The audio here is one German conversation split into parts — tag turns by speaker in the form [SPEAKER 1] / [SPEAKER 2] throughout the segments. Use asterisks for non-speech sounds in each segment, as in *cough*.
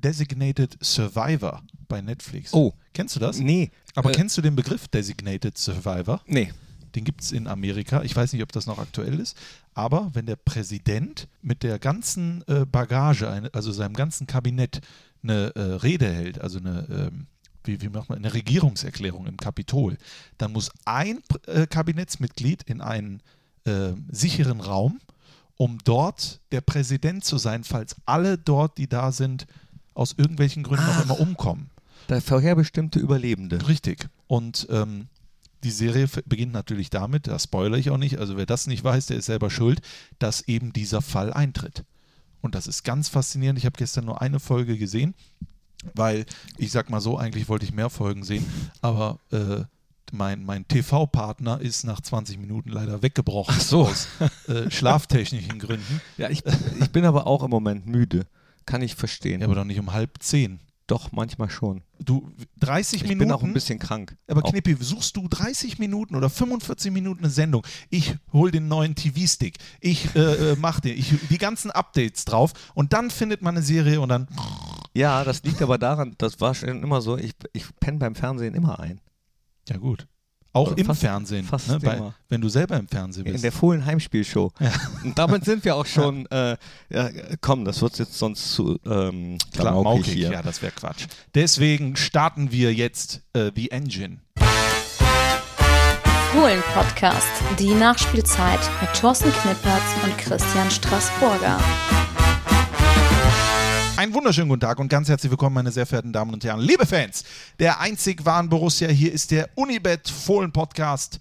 [SPEAKER 1] Designated Survivor bei Netflix.
[SPEAKER 2] Oh.
[SPEAKER 1] Kennst du das?
[SPEAKER 2] Nee.
[SPEAKER 1] Aber
[SPEAKER 2] äh,
[SPEAKER 1] kennst du den Begriff Designated Survivor?
[SPEAKER 2] Nee.
[SPEAKER 1] Den gibt es in Amerika. Ich weiß nicht, ob das noch aktuell ist. Aber wenn der Präsident mit der ganzen äh, Bagage, also seinem ganzen Kabinett, eine äh, Rede hält, also eine, ähm, wie, wie macht man, eine Regierungserklärung im Kapitol, dann muss ein äh, Kabinettsmitglied in einen äh, sicheren Raum, um dort der Präsident zu sein, falls alle dort, die da sind, aus irgendwelchen Gründen
[SPEAKER 2] Ach.
[SPEAKER 1] noch immer umkommen.
[SPEAKER 2] Der vorherbestimmte Überlebende.
[SPEAKER 1] Richtig. Und ähm, die Serie beginnt natürlich damit, da spoilere ich auch nicht, also wer das nicht weiß, der ist selber schuld, dass eben dieser Fall eintritt. Und das ist ganz faszinierend. Ich habe gestern nur eine Folge gesehen, weil ich sag mal so, eigentlich wollte ich mehr Folgen sehen, aber äh, mein, mein TV-Partner ist nach 20 Minuten leider weggebrochen
[SPEAKER 2] Ach so.
[SPEAKER 1] aus äh, schlaftechnischen Gründen.
[SPEAKER 2] Ja, ich, ich bin aber auch im Moment müde. Kann ich verstehen.
[SPEAKER 1] Ja, aber doch nicht um halb zehn.
[SPEAKER 2] Doch, manchmal schon.
[SPEAKER 1] Du, 30
[SPEAKER 2] Ich
[SPEAKER 1] Minuten.
[SPEAKER 2] bin auch ein bisschen krank.
[SPEAKER 1] Aber
[SPEAKER 2] Auch-
[SPEAKER 1] Knippi, suchst du 30 Minuten oder 45 Minuten eine Sendung? Ich hol den neuen TV-Stick. Ich äh, äh, mach den. Ich die ganzen Updates drauf und dann findet man eine Serie und dann.
[SPEAKER 2] Ja, das liegt aber daran, das war schon immer so, ich, ich penne beim Fernsehen immer ein.
[SPEAKER 1] Ja, gut. Auch
[SPEAKER 2] Oder
[SPEAKER 1] im
[SPEAKER 2] fast-
[SPEAKER 1] Fernsehen.
[SPEAKER 2] fast
[SPEAKER 1] ne? Bei, wenn du selber im Fernsehen
[SPEAKER 2] In
[SPEAKER 1] bist.
[SPEAKER 2] der Fohlen Heimspielshow. Und damit sind wir auch *laughs* schon, äh, ja, komm, das wird jetzt sonst zu ähm,
[SPEAKER 1] Klar,
[SPEAKER 2] klamaukig
[SPEAKER 1] maukig,
[SPEAKER 2] hier.
[SPEAKER 1] ja, das wäre Quatsch. Deswegen starten wir jetzt äh, The Engine.
[SPEAKER 3] Fohlen Podcast, die Nachspielzeit mit Thorsten Knippertz und Christian Straßburger.
[SPEAKER 1] Einen wunderschönen guten Tag und ganz herzlich willkommen, meine sehr verehrten Damen und Herren, liebe Fans der einzig wahren Borussia. Hier ist der Unibet Fohlen Podcast.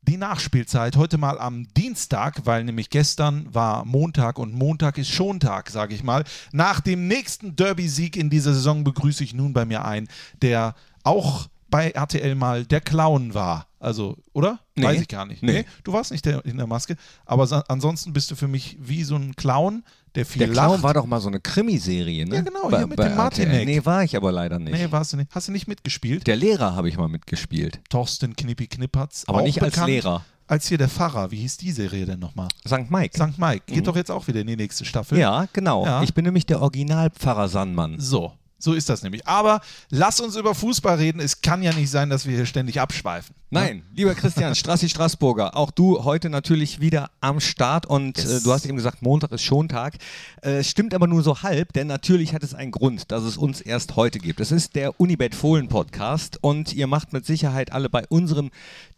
[SPEAKER 1] Die Nachspielzeit heute mal am Dienstag, weil nämlich gestern war Montag und Montag ist Schontag, sage ich mal. Nach dem nächsten Derby-Sieg in dieser Saison begrüße ich nun bei mir ein, der auch bei RTL mal der Clown war. Also, oder?
[SPEAKER 2] Nee.
[SPEAKER 1] Weiß ich gar nicht.
[SPEAKER 2] Nee.
[SPEAKER 1] du warst nicht der, in der Maske. Aber ansonsten bist du für mich wie so ein Clown, der viel
[SPEAKER 2] Der Clown
[SPEAKER 1] lacht.
[SPEAKER 2] war doch mal so eine Krimiserie, ne?
[SPEAKER 1] Ja, genau,
[SPEAKER 2] Bei-
[SPEAKER 1] hier mit dem Martinek.
[SPEAKER 2] Nee, war ich aber leider nicht.
[SPEAKER 1] Nee, warst du nicht. Hast du nicht mitgespielt?
[SPEAKER 2] Der Lehrer habe ich mal mitgespielt.
[SPEAKER 1] Thorsten Knippi Knippertz.
[SPEAKER 2] Aber
[SPEAKER 1] auch
[SPEAKER 2] nicht als Lehrer.
[SPEAKER 1] Als hier der Pfarrer. Wie hieß die Serie denn nochmal?
[SPEAKER 2] St. Mike.
[SPEAKER 1] St. Mike. Geht doch jetzt auch wieder in die nächste Staffel.
[SPEAKER 2] Ja, genau.
[SPEAKER 1] Ja.
[SPEAKER 2] Ich bin nämlich der Originalpfarrer Sandmann.
[SPEAKER 1] So. So ist das nämlich. Aber lass uns über Fußball reden. Es kann ja nicht sein, dass wir hier ständig abschweifen.
[SPEAKER 2] Nein, lieber Christian, Strassi Straßburger, auch du heute natürlich wieder am Start und
[SPEAKER 1] Yes.
[SPEAKER 2] äh, du hast eben gesagt, Montag ist Schontag. Äh, stimmt aber nur so halb, denn natürlich hat es einen Grund, dass es uns erst heute gibt. Es ist der Unibet Fohlen Podcast und ihr macht mit Sicherheit alle bei unserem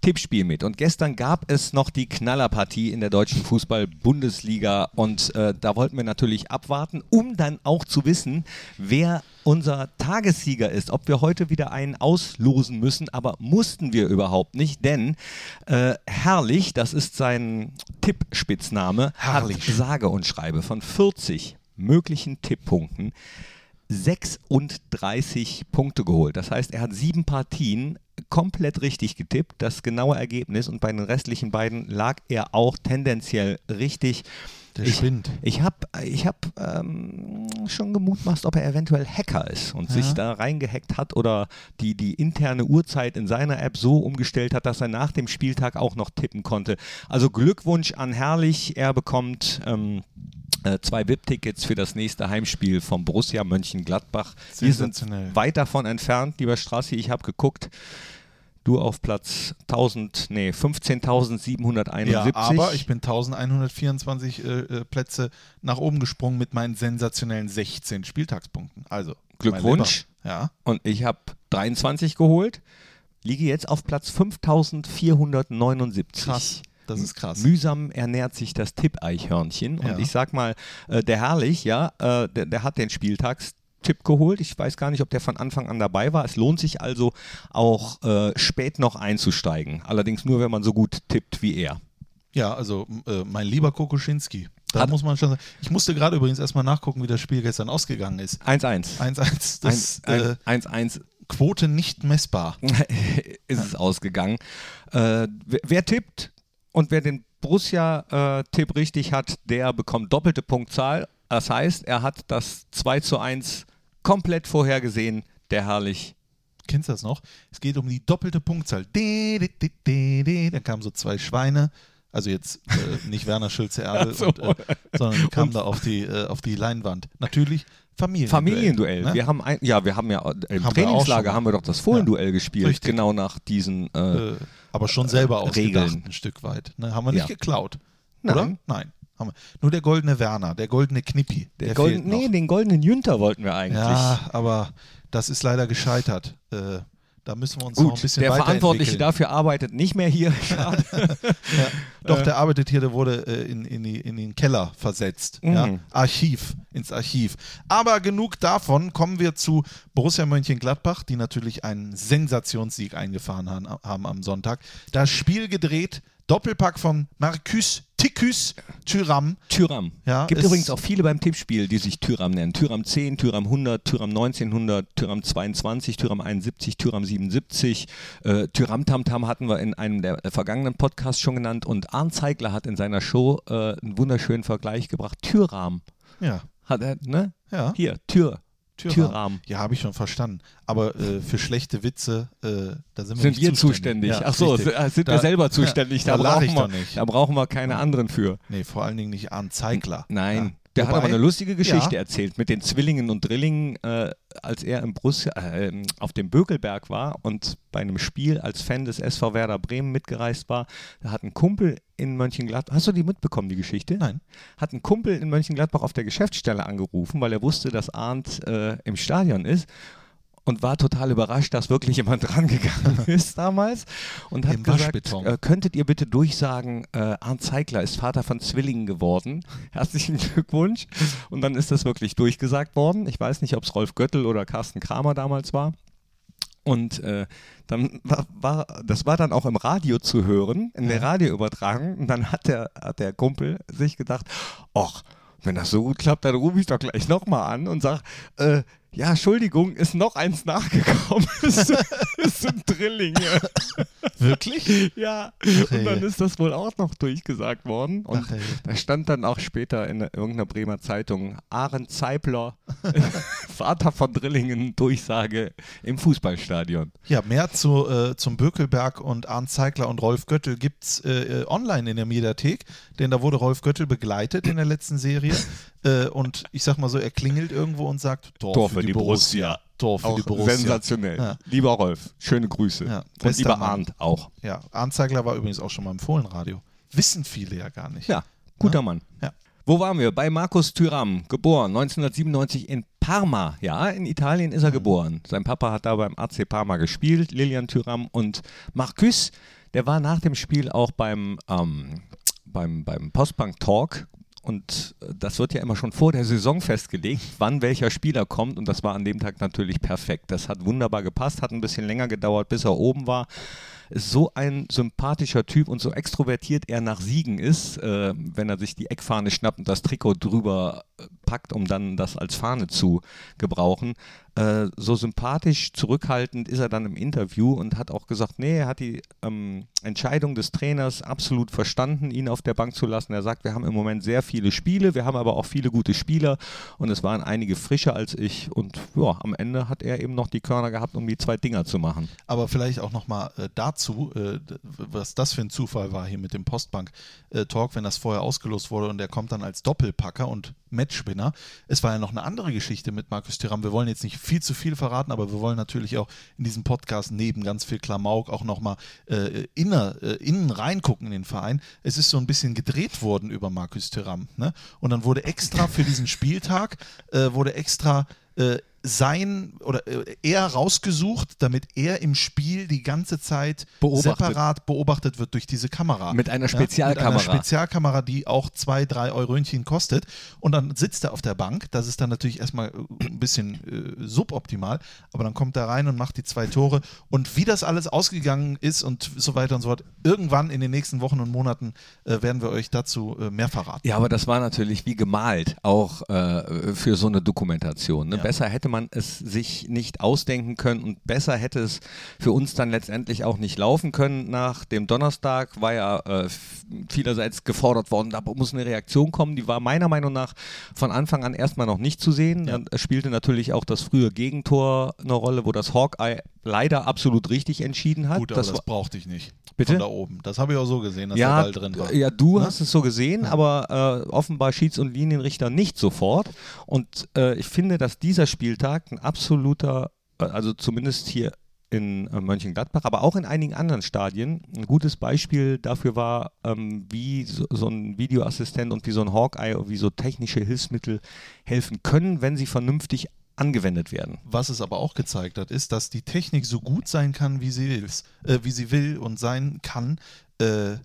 [SPEAKER 2] Tippspiel mit. Und gestern gab es noch die Knallerpartie in der deutschen Fußball-Bundesliga und äh, da wollten wir natürlich abwarten, um dann auch zu wissen, wer unser Tagessieger ist, ob wir heute wieder einen auslosen müssen, aber mussten wir überhaupt nicht, denn äh, Herrlich, das ist sein Tippspitzname,
[SPEAKER 1] Herrlich.
[SPEAKER 2] hat sage und schreibe von 40 möglichen Tipppunkten 36 Punkte geholt. Das heißt, er hat sieben Partien komplett richtig getippt. Das genaue Ergebnis und bei den restlichen beiden lag er auch tendenziell richtig.
[SPEAKER 1] Der
[SPEAKER 2] ich,
[SPEAKER 1] spinnt.
[SPEAKER 2] Ich habe ich hab, ähm, schon gemutmaßt, ob er eventuell Hacker ist und
[SPEAKER 1] Ja.
[SPEAKER 2] sich da reingehackt hat oder die, die interne Uhrzeit in seiner App so umgestellt hat, dass er nach dem Spieltag auch noch tippen konnte. Also Glückwunsch an Herrlich. Er bekommt ähm, äh, zwei VIP-Tickets für das nächste Heimspiel vom Borussia Mönchengladbach. Wir sind weit davon entfernt, lieber Strassi. Ich habe geguckt. Du auf Platz 1000, nee, 15.771.
[SPEAKER 1] Ja, aber ich bin 1124 äh, äh, Plätze nach oben gesprungen mit meinen sensationellen 16 Spieltagspunkten. Also,
[SPEAKER 2] Glückwunsch.
[SPEAKER 1] Ja.
[SPEAKER 2] und ich habe 23 geholt. Liege jetzt auf Platz 5479.
[SPEAKER 1] Krass. Das ist krass.
[SPEAKER 2] Mühsam ernährt sich das Tipp-Eichhörnchen. Und
[SPEAKER 1] Ja.
[SPEAKER 2] ich sag mal, äh, der Herrlich, ja, äh, der, der hat den Spieltagstipp geholt. Ich weiß gar nicht, ob der von Anfang an dabei war. Es lohnt sich also auch äh, spät noch einzusteigen. Allerdings nur, wenn man so gut tippt wie er.
[SPEAKER 1] Ja, also äh, mein lieber Kokoschinski. Da
[SPEAKER 2] Hat-
[SPEAKER 1] muss man schon sagen. Ich musste gerade übrigens erstmal nachgucken, wie das Spiel gestern ausgegangen ist.
[SPEAKER 2] 1-1.
[SPEAKER 1] 1-1. Das äh,
[SPEAKER 2] 1-1
[SPEAKER 1] Quote nicht messbar. *laughs*
[SPEAKER 2] ist es ausgegangen. Äh, wer, wer tippt und wer den Borussia-Tipp richtig hat, der bekommt doppelte Punktzahl. Das heißt, er hat das 2 zu 1 komplett vorhergesehen, der herrlich.
[SPEAKER 1] Kennst du das noch? Es geht um die doppelte Punktzahl. Dann kamen so zwei Schweine. Also jetzt äh, nicht Werner Schulze *laughs*
[SPEAKER 2] Ach so.
[SPEAKER 1] äh, sondern kamen da auf die, äh, auf die Leinwand. Natürlich Familienduell.
[SPEAKER 2] Familienduell.
[SPEAKER 1] Ne?
[SPEAKER 2] Wir haben ein, ja, wir haben ja äh, im
[SPEAKER 1] Haben wir
[SPEAKER 2] Trainingslager
[SPEAKER 1] schon
[SPEAKER 2] haben wir doch das Fohlenduell gespielt,
[SPEAKER 1] Richtig.
[SPEAKER 2] genau nach diesen. Äh,
[SPEAKER 1] äh, aber schon selber ausgedacht,
[SPEAKER 2] Regeln.
[SPEAKER 1] ein Stück weit. Ne? Haben wir nicht
[SPEAKER 2] Ja.
[SPEAKER 1] geklaut.
[SPEAKER 2] Nein.
[SPEAKER 1] Oder? Nein. Nur der goldene Werner, der goldene Knippi.
[SPEAKER 2] der
[SPEAKER 1] der noch.
[SPEAKER 2] nee, den goldenen Jünter wollten wir eigentlich.
[SPEAKER 1] Ja, aber das ist leider gescheitert. Äh, da müssen wir uns noch ein
[SPEAKER 2] Gut,
[SPEAKER 1] bisschen
[SPEAKER 2] der Verantwortliche dafür arbeitet nicht mehr hier. *laughs*
[SPEAKER 1] Ja, doch, der arbeitet hier, der wurde äh, in, in, die, in den Keller versetzt. Ja?
[SPEAKER 2] Mhm.
[SPEAKER 1] Archiv, ins Archiv. Aber genug davon, kommen wir zu Borussia Mönchengladbach, die natürlich einen Sensationssieg eingefahren haben, haben am Sonntag. Das Spiel gedreht, Doppelpack von Marcus Ticus Thuram.
[SPEAKER 2] Tyram.
[SPEAKER 1] Ja,
[SPEAKER 2] Gibt übrigens auch viele beim Tippspiel, die sich Tyram nennen. Tyram 10, Tyram 100, Tyram 1900, Tyram 22, Tyram 71, Tyram 77. Äh, Tyram Tam Tam hatten wir in einem der äh, vergangenen Podcasts schon genannt und Arndt Zeigler hat in seiner Show äh, einen wunderschönen Vergleich gebracht. Tyram.
[SPEAKER 1] Ja,
[SPEAKER 2] Hat er, ne?
[SPEAKER 1] ja.
[SPEAKER 2] Hier, Tür.
[SPEAKER 1] Thuram.
[SPEAKER 2] Tyram.
[SPEAKER 1] Ja, habe ich schon verstanden. Aber äh, für schlechte Witze, äh, da sind wir
[SPEAKER 2] Sind
[SPEAKER 1] nicht
[SPEAKER 2] wir zuständig?
[SPEAKER 1] Ja,
[SPEAKER 2] Ach so,
[SPEAKER 1] richtig.
[SPEAKER 2] sind sind
[SPEAKER 1] Da-
[SPEAKER 2] wir selber zuständig? *laughs*
[SPEAKER 1] da lach
[SPEAKER 2] brauchen
[SPEAKER 1] ich
[SPEAKER 2] wir,
[SPEAKER 1] doch nicht.
[SPEAKER 2] Da brauchen wir keine anderen für.
[SPEAKER 1] Nee, vor allen Dingen nicht Arndt Zeigler.
[SPEAKER 2] Nein.
[SPEAKER 1] Ja.
[SPEAKER 2] Der hat
[SPEAKER 1] Wobei-
[SPEAKER 2] aber eine lustige Geschichte
[SPEAKER 1] Ja.
[SPEAKER 2] erzählt mit den Zwillingen und Drillingen, äh, als er im Brus äh, auf dem Bökelberg war und bei einem Spiel als Fan des SV Werder Bremen mitgereist war. Da hat ein Kumpel in Mönchengladbach, hast du die mitbekommen, die Geschichte?
[SPEAKER 1] Nein.
[SPEAKER 2] Hat ein Kumpel in Mönchengladbach auf der Geschäftsstelle angerufen, weil er wusste, dass Arndt äh, im Stadion ist. Und war total überrascht, dass wirklich jemand *laughs* rangegangen ist damals und hat
[SPEAKER 1] Im
[SPEAKER 2] gesagt, äh, könntet ihr bitte durchsagen, äh, Arndt Zeigler ist Vater von Zwillingen geworden. *laughs* Herzlichen Glückwunsch. Und dann ist das wirklich durchgesagt worden. Ich weiß nicht, ob es Rolf Göttel oder Carsten Kramer damals war. Und äh, dann war, war, das war dann auch im Radio zu hören, in der Radioübertragung. Und dann hat der, hat der Kumpel sich gedacht, ach, wenn das so gut klappt, dann rufe ich doch gleich nochmal an und sage, äh, ja, Entschuldigung, ist noch eins nachgekommen. *laughs* es es sind Drillinge.
[SPEAKER 1] Wirklich?
[SPEAKER 2] Ja,
[SPEAKER 1] Ach,
[SPEAKER 2] und dann ist das wohl auch noch durchgesagt worden. Und
[SPEAKER 1] Ach,
[SPEAKER 2] da stand dann auch später in irgendeiner Bremer Zeitung, Arend Zeipler, *laughs* Vater von Drillingen, Durchsage im Fußballstadion.
[SPEAKER 1] Ja, mehr zu, äh, zum Bökelberg und Arndt Zeigler und Rolf Göttel gibt es äh, äh, online in der Mediathek, denn da wurde Rolf Göttel begleitet in der letzten Serie. *laughs* äh, und ich sag mal so, er klingelt irgendwo und sagt: Tor, für, die Borussia. Tor für
[SPEAKER 2] Auch
[SPEAKER 1] die Borussia.
[SPEAKER 2] sensationell.
[SPEAKER 1] Ja.
[SPEAKER 2] Lieber Rolf, schöne Grüße.
[SPEAKER 1] Ja,
[SPEAKER 2] Und
[SPEAKER 1] bester
[SPEAKER 2] lieber
[SPEAKER 1] Mann.
[SPEAKER 2] Arndt auch.
[SPEAKER 1] Ja, Arndt Zeigler war übrigens auch schon mal im Fohlenradio. Wissen viele ja gar nicht.
[SPEAKER 2] Ja, guter Mann.
[SPEAKER 1] Ja.
[SPEAKER 2] Wo waren wir? Bei Markus Thüram, geboren 1997 in Parma. Ja, in Italien ist er
[SPEAKER 1] Mhm.
[SPEAKER 2] geboren. Sein Papa hat da beim AC Parma gespielt, Lilian Thüram. Und Marcus, der war nach dem Spiel auch beim, ähm, beim, beim Postbank Talk. Und äh, das wird ja immer schon vor der Saison festgelegt, wann welcher Spieler kommt. Und das war an dem Tag natürlich perfekt. Das hat wunderbar gepasst, hat ein bisschen länger gedauert, bis er oben war ist so ein sympathischer Typ und so extrovertiert er nach Siegen ist, äh, wenn er sich die Eckfahne schnappt und das Trikot drüber äh, packt, um dann das als Fahne zu gebrauchen. Äh, so sympathisch, zurückhaltend ist er dann im Interview und hat auch gesagt, nee, er hat die ähm, Entscheidung des Trainers absolut verstanden, ihn auf der Bank zu lassen. Er sagt, wir haben im Moment sehr viele Spiele, wir haben aber auch viele gute Spieler und es waren einige frischer als ich und ja, am Ende hat er eben noch die Körner gehabt, um die zwei Dinger zu machen.
[SPEAKER 1] Aber vielleicht auch nochmal äh, dazu, äh, was das für ein Zufall war hier mit dem Postbank-Talk, wenn das vorher ausgelost wurde und der kommt dann als Doppelpacker und Matchwinner. Es war ja noch eine andere Geschichte mit Markus Thuram. Wir wollen jetzt nicht viel zu viel verraten, aber wir wollen natürlich auch in diesem Podcast neben ganz viel Klamauk auch nochmal äh, inner, äh, innen reingucken in den Verein. Es ist so ein bisschen gedreht worden über Markus Thuram. Ne? Und dann wurde extra für diesen Spieltag, äh, wurde extra äh, sein oder äh, er rausgesucht, damit er im Spiel die ganze Zeit
[SPEAKER 2] Beobachtet.
[SPEAKER 1] separat beobachtet wird durch diese Kamera.
[SPEAKER 2] Mit einer
[SPEAKER 1] Ja,
[SPEAKER 2] Spezialkamera.
[SPEAKER 1] Mit einer Spezialkamera, die auch zwei, drei Eurönchen kostet. Und dann sitzt er auf der Bank. Das ist dann natürlich erstmal äh, ein bisschen äh, suboptimal. Aber dann kommt er rein und macht die zwei Tore. Und wie das alles ausgegangen ist und so weiter und so fort, irgendwann in den nächsten Wochen und Monaten äh, werden wir euch dazu äh, mehr verraten.
[SPEAKER 2] Ja, aber das war natürlich wie gemalt, auch äh, für so eine Dokumentation. Ne?
[SPEAKER 1] Ja.
[SPEAKER 2] Besser hätte man es sich nicht ausdenken können und besser hätte es für uns dann letztendlich auch nicht laufen können. Nach dem Donnerstag war ja äh, vielerseits gefordert worden, da muss eine Reaktion kommen. Die war meiner Meinung nach von Anfang an erstmal noch nicht zu sehen.
[SPEAKER 1] Ja.
[SPEAKER 2] Dann spielte natürlich auch das frühe Gegentor eine Rolle, wo das Hawkeye leider absolut richtig entschieden hat.
[SPEAKER 1] Gut, aber
[SPEAKER 2] das
[SPEAKER 1] das, brauchte ich nicht.
[SPEAKER 2] Bitte?
[SPEAKER 1] Von da oben. Das habe ich auch so gesehen, dass
[SPEAKER 2] ja,
[SPEAKER 1] der Ball drin war.
[SPEAKER 2] ja, du
[SPEAKER 1] Ne?
[SPEAKER 2] hast es so gesehen, aber äh, offenbar Schieds- und Linienrichter nicht sofort. Und äh, ich finde, dass dieser Spieltag ein absoluter, äh, also zumindest hier in äh, Mönchengladbach, aber auch in einigen anderen Stadien, ein gutes Beispiel dafür war, ähm, wie so, so ein Videoassistent und wie so ein Hawkeye, wie so technische Hilfsmittel helfen können, wenn sie vernünftig angewendet werden.
[SPEAKER 1] Was es aber auch gezeigt hat, ist, dass die Technik so gut sein kann, wie sie, will's, äh, wie sie will und sein kann. Äh,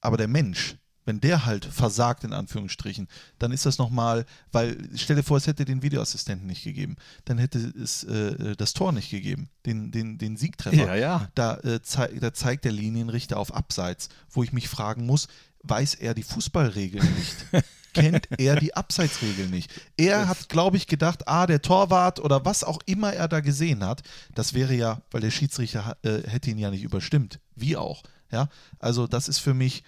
[SPEAKER 1] aber der Mensch, wenn der halt versagt, in Anführungsstrichen, dann ist das nochmal, weil stell dir vor, es hätte den Videoassistenten nicht gegeben. Dann hätte es äh, das Tor nicht gegeben, den, den, den Siegtreffer.
[SPEAKER 2] ja.
[SPEAKER 1] Da, äh, zei da zeigt der Linienrichter auf Abseits, wo ich mich fragen muss, weiß er die Fußballregeln nicht? *laughs* Kennt er die Abseitsregeln nicht? Er hat, glaube ich, gedacht, ah, der Torwart oder was auch immer er da gesehen hat, das wäre ja, weil der Schiedsrichter äh, hätte ihn ja nicht überstimmt. Wie auch. Ja, also das ist für mich,